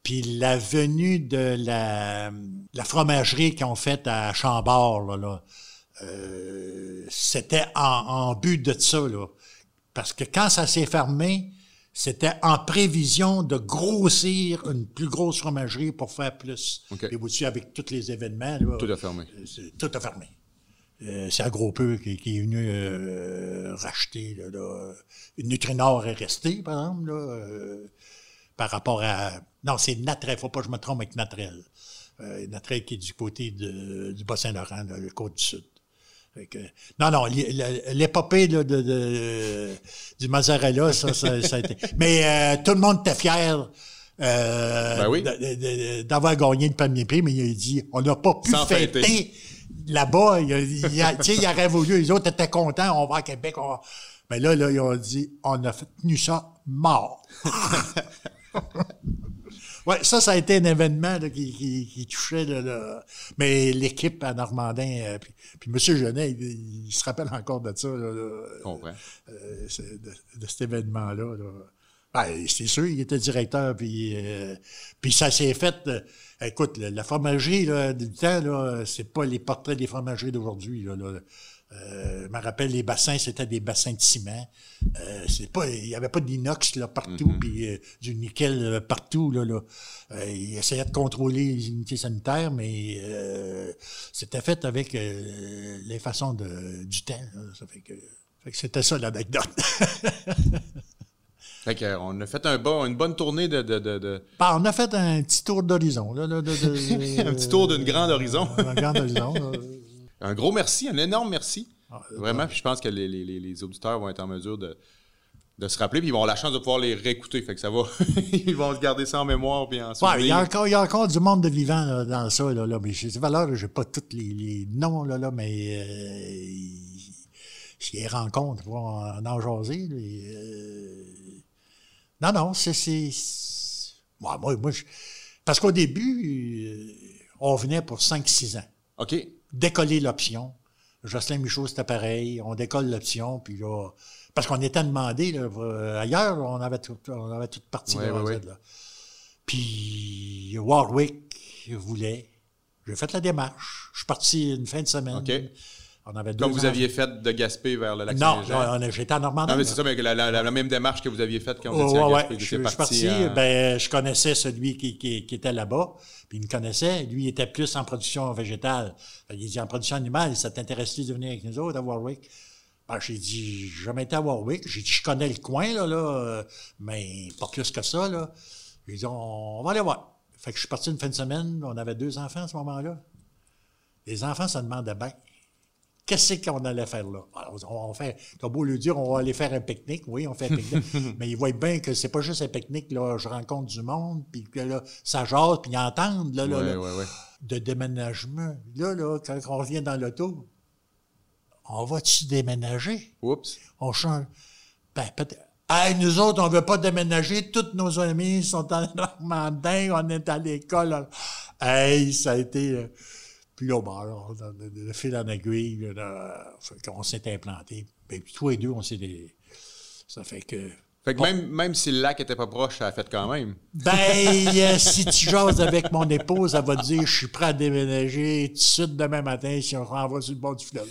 Puis la venue de la, la fromagerie qu'ils ont faite à Chambord, là, là, euh, c'était en, en but de ça, là. Parce que quand ça s'est fermé, c'était en prévision de grossir une plus grosse fromagerie pour faire plus. OK. Et vous avec tous les événements, là, Tout a fermé. euh, tout a fermé. Euh, c'est Agropeux qui, qui est venu euh, racheter. Là, là. Nutrinor est resté, par exemple, là, euh, par rapport à... Non, c'est Natrel, faut pas que je me trompe avec Natrel. Euh, Natrel qui est du côté de- du Bas-Saint-Laurent, le côte du Sud. Que- non, non, l'é- l'é- l'épopée là, de, de- du mozzarella, ça, ça, ça a été... Mais euh, tout le monde était fier euh, Ben oui. d'avoir gagné le premier prix, mais il a dit, on n'a pas pu Sans fêter fêter. là-bas. Il, il sais, il aurait voulu, les autres étaient contents, on va à Québec. On va... Mais là, là, ils ont dit, on a tenu ça mort. Ouais, ça, ça a été un événement là, qui, qui, qui, touchait. Là, là. Mais l'équipe à Normandin, euh, puis, puis M. Genet, il, il, se rappelle encore de ça. Là, comprends. Euh, de, de, cet événement-là. Là. Ben, c'est sûr, il était directeur, puis, euh, puis ça s'est fait. Euh, écoute, la, la fromagerie là, du temps, là, c'est pas les portraits des fromageries d'aujourd'hui. Là, là. Euh, je me rappelle, les bassins, c'était des bassins de ciment. Euh, c'est pas, il y avait pas d'inox là partout, Mhm. puis euh, du nickel partout là. là. Euh, il essayait de contrôler les unités sanitaires, mais c'était fait avec les façons de, du temps. là. Ça fait que, fait que c'était ça l'anecdote. Fait que, on a fait un bon, une bonne tournée de. de, de, de- Bah, on a fait un petit tour d'horizon. Un petit tour d'une grande horizon. un grand horizon. Un gros merci, un énorme merci. Ah, Vraiment, puis je pense que les, les- les- auditeurs vont être en mesure de, de se rappeler, puis ils vont avoir la chance de pouvoir les réécouter. Fait que ça va. ils vont se garder ça en mémoire, puis en Ouais, il y, a encore, il y a encore du monde de vivant là, dans ça, là, là, mais j'ai valeur, j'ai pas tous les, les noms, là, là, mais euh, les rencontre, on va en, en jaser. là, et, euh, non, non, c'est... ouais, moi, moi, je- parce qu'au début, euh, on venait pour 5-6 ans. OK. Décoller l'option. Jocelyn Michaud, c'était pareil. On décolle l'option, puis là... Parce qu'on était demandé, là, euh, ailleurs, on avait tout, on avait toute partie Ouais, de ouais, Z, là. Puis Warwick voulait. J'ai fait la démarche. Je suis parti une fin de semaine. OK. On avait deux Comme vous aviez fait de Gaspé vers le lac Non, Saint-Jean. non, j'étais en Normandie. Non, mais c'est ça, mais la, la- la- la même démarche que vous aviez faite quand vous Oh, étiez à Gaspé. ouais. Je, suis parti, en- ben, je connaissais celui qui, qui, qui était là-bas, puis il me connaissait. Lui, il était plus en production végétale. Il dit, en production animale, ça t'intéresse-tu de venir avec nous autres à Warwick? Ben, j'ai dit, j'ai jamais été à Warwick. J'ai dit, je connais le coin, là, là, euh, mais pas plus que ça, là. J'ai dit, on, on va aller voir. Fait que je suis parti une fin de semaine. On avait deux enfants à ce moment-là. Les enfants, ça demandait bien. Qu'est-ce qu'on allait faire là? Alors, on, on fait, t'as beau lui dire, on va aller faire un pique-nique. Oui, on fait un pique-nique. mais ils voient bien que c'est pas juste un pique-nique, là. Je rencontre du monde, puis que là, ça jase, puis ils entendent, là, là, Ouais, là, ouais, ouais. de déménagement. Là, là, quand on revient dans l'auto, on va-tu déménager? Oups. On change. Ben, peut-être. Hey, nous autres, on veut pas déménager. Tous nos amis sont en Normandin. On est à l'école. Hey, ça a été. Puis là, bon, alors, fil en aiguille, là, qu'on s'est implanté. Ben, puis tous les deux, on s'est des. Ça fait que. Fait que même, même si le lac était pas proche, ça a fait quand même. Ben, euh, si tu jases avec mon épouse, elle va te dire, je suis prêt à déménager tout de suite demain matin si on renvoie sur le bord du fleuve.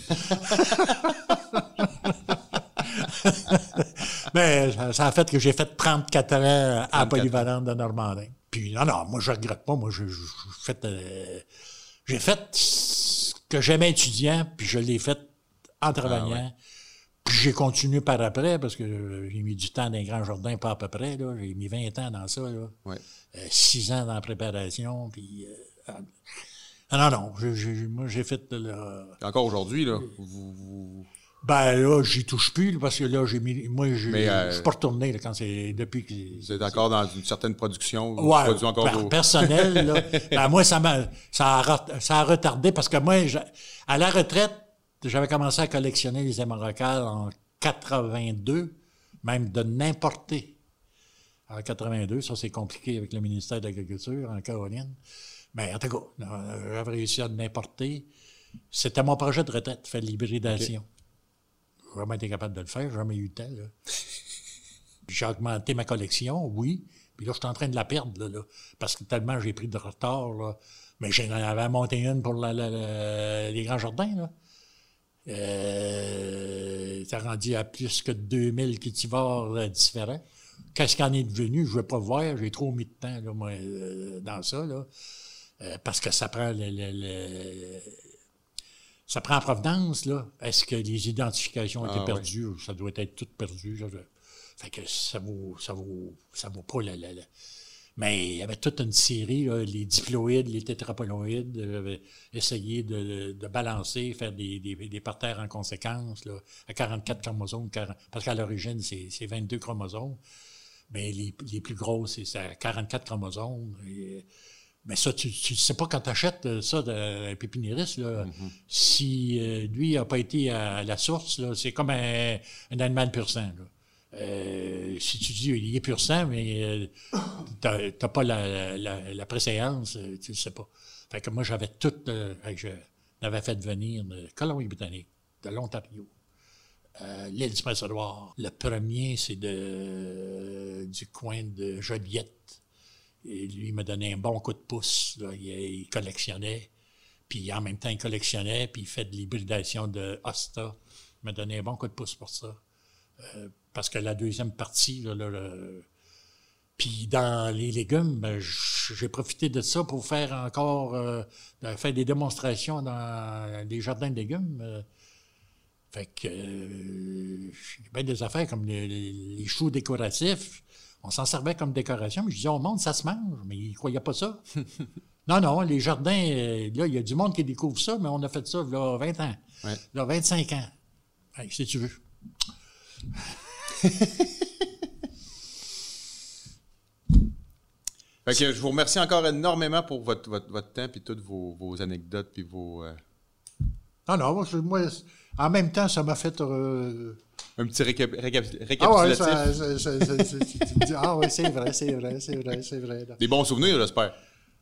Mais ça, ça a fait que j'ai fait 34 ans à 34 Polyvalente de Normandin. Puis non, non, moi je regrette pas. Moi, je- je- j'ai fait, euh, j'ai fait ce que j'aimais étudiant, puis je l'ai fait en travaillant. Puis j'ai continué par après, parce que j'ai mis du temps dans les grands jardins, pas à peu près. là. J'ai mis 20 ans dans ça. Là. Ouais. Euh, six ans dans la préparation. Puis, euh, ah, non, non, j'ai- moi j'ai fait le, encore aujourd'hui, là, vous, vous- ben là, j'y touche plus, parce que là, j'ai mis. Moi, euh, je suis pas retourné là, quand c'est. Depuis que. vous êtes encore dans une certaine production. Ouais, encore per- personnel, là. Ben, moi, ça m'a, ça a, ça a retardé parce que moi, je- à la retraite, j'avais commencé à collectionner les hémorrhacales en 82, même de n'importer. En 82, ça c'est compliqué avec le ministère de l'Agriculture en Caroline. Mais en tout cas, euh, j'avais réussi à n'importer. C'était mon projet de retraite, faire de l'hybridation. Jamais été capable de le faire, j'ai jamais eu le temps. J'ai augmenté ma collection, oui. Puis là, je suis en train de la perdre, là, là, parce que tellement j'ai pris de retard. Là. Mais j'en avais monté une pour la- la- la- les grands jardins. Là. Euh, ça rendu à plus que 2000 cultivars euh, différents. Qu'est-ce qu'en est devenu? Je ne veux pas voir. J'ai trop mis de temps là, moi, euh, dans ça. Là. Euh, parce que ça prend le, le- le- ça prend en provenance, là. Est-ce que les identifications ont Ah, été perdues? Ça doit être tout perdu? ça. Fait que ça vaut, ça vaut, ça vaut pas la, la- la- Mais il y avait toute une série, là, les diploïdes, les tétraploïdes, j'avais essayé de, de balancer, faire des, des, des parterres en conséquence, là, à 44 chromosomes, 40 parce qu'à l'origine, c'est c'est 22 chromosomes. Mais les, les plus gros, c'est c'est à 44 chromosomes. Et, mais ça, tu ne sais pas quand tu achètes ça d'un pépiniériste, là, si euh, lui n'a pas été à la source, c'est comme un, un animal pur sang. là. Euh, si tu dis il est pur sang, mais euh, t'as pas la, la, la préséance, euh, tu le sais pas. Fait que moi, j'avais tout. euh, fait venir de Colombie-Britannique, de l'Ontario, euh, l'île du Prince-Édouard. Le premier, c'est de, du coin de Joliette. Et lui, m'a donné un bon coup de pouce. Il, collectionnait. Puis en même temps, il collectionnait, puis il fait de l'hybridation de Hosta. Il m'a donné un bon coup de pouce pour ça. Euh, parce que la deuxième partie, puis dans les légumes, ben, j'ai profité de ça pour faire encore euh, de faire des démonstrations dans les jardins de légumes. euh. fait que euh, bien des affaires comme les choux décoratifs. On s'en servait comme décoration, mais je disais au monde, ça se mange, mais ils ne croyaient pas ça. non, non, les jardins, euh, là, il y a du monde qui découvre ça, mais on a fait ça il y a 20 ans, Ouais. il y a 25 ans. Hey, si tu veux. Fait que je vous remercie encore énormément pour votre, votre, votre temps puis toutes vos, vos anecdotes puis vos... euh, Non, non, moi, je- moi, en même temps, ça m'a fait. euh, un petit récap- récap- Ah ouais, récapitulatif. ah ouais, c'est vrai, c'est vrai, c'est vrai, c'est vrai. Des bons souvenirs, j'espère.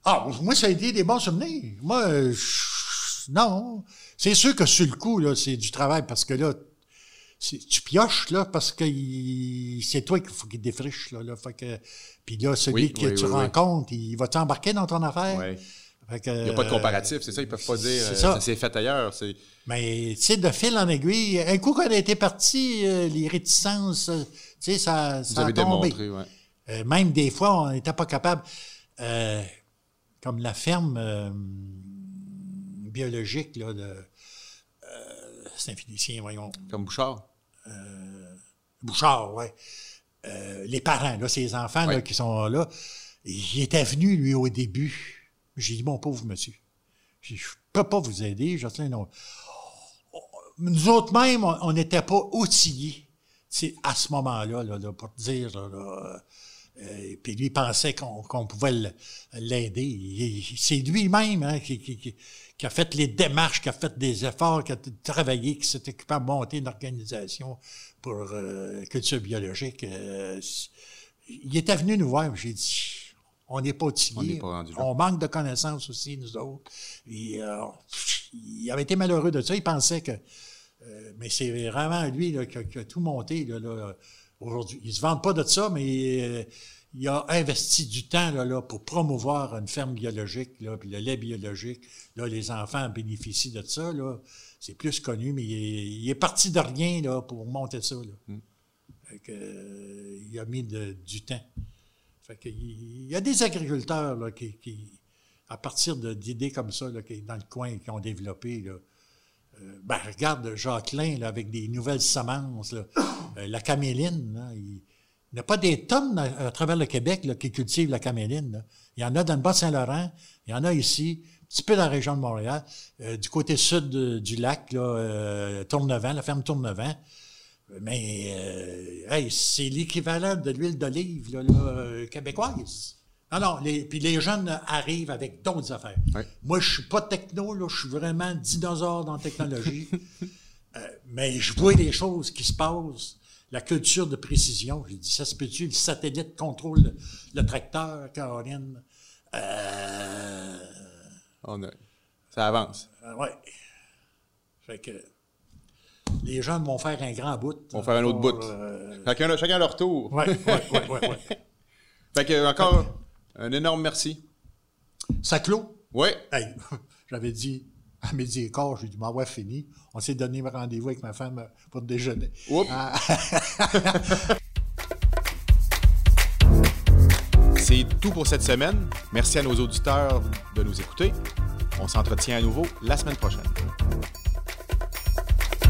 Ah, moi, ça a été des bons souvenirs. Moi, euh, je- non. C'est sûr que sur le coup, là, c'est du travail parce que là, tu pioches, là, parce que c'est toi qu'il faut qu'il défriche, là. là fait que, puis là, celui Oui, que oui, tu oui. rencontres, il va t'embarquer dans ton affaire? Que, Il n'y a pas de comparatif, c'est ça, ils peuvent pas dire c'est euh, ça. s'est fait ailleurs. C'est... Mais, tu sais, de fil en aiguille, un coup qu'on a été parti, euh, les réticences, euh, tu sais, ça, Vous ça a avez tombé. démontré, ouais. Euh, même des fois, on n'était pas capable. euh, comme la ferme euh, biologique là, de euh, Saint-Félicien, voyons. Comme Bouchard. Bouchard, ouais. Euh, les parents, là, ces enfants là, qui sont là, il était venu, lui, au début. J'ai dit, mon pauvre monsieur, je peux pas vous aider. Jocelyn, non. Nous autres même, on n'était pas outillés à ce moment-là, là, là, pour dire. là, là, euh, puis lui pensait qu'on pouvait l'aider. C'est lui-même hein, qui, qui- qui- a fait les démarches, qui a fait des efforts, qui a travaillé, qui s'est occupé à monter une organisation pour euh, culture biologique. Euh, il était venu nous voir, j'ai dit, on n'est pas outillés, on manque de connaissances aussi, nous autres. Et, euh, il avait été malheureux de ça, il pensait que... euh, mais c'est vraiment lui là, qui, a, qui a tout monté là, là, aujourd'hui. Il ne se vante pas de ça, mais euh, il a investi du temps là, là, pour promouvoir une ferme biologique, là, puis le lait biologique. Là, les enfants bénéficient de ça. Là. C'est plus connu, mais il est, il est parti de rien là, pour monter ça. Là. Fait que, euh, il a mis de- du temps. Fait il, y a des agriculteurs là, qui, à partir d'idées comme ça, là, qui, dans le coin, qui ont développé, euh, ben, regarde Jacqueline là, avec des nouvelles semences. Euh, la caméline, là, il n'y a pas des tonnes à, travers le Québec qui cultivent la caméline. Il y en a dans le Bas-Saint-Laurent, il y en a ici, un petit peu dans la région de Montréal, euh, du côté sud du lac, Tournevent, la ferme Tournevent. Mais euh, hey, c'est l'équivalent de l'huile d'olive là, là, euh, québécoise. Non, non, les, puis les jeunes arrivent avec d'autres affaires. Moi, je suis pas techno, là, je suis vraiment dinosaure dans la technologie. Euh, mais je vois des choses qui se passent. La culture de précision, j'ai dit, ça se peut-tu, le satellite contrôle le, le tracteur, Caroline? Euh, On a- Ça avance. euh, ouais. Fait que les jeunes vont faire un grand bout. On va faire un autre bout. euh, Chacun, chacun à leur tour. ouais, ouais, ouais, ouais, ouais. Fait que, encore, un énorme merci. Ça clôt? Oui. Hey, j'avais dit à midi et quart, j'ai dit, m'en ouais, fini. On s'est donné rendez-vous avec ma femme euh, pour le déjeuner. Oups. Ah, C'est tout pour cette semaine. Merci à nos auditeurs de nous écouter. On s'entretient à nouveau la semaine prochaine.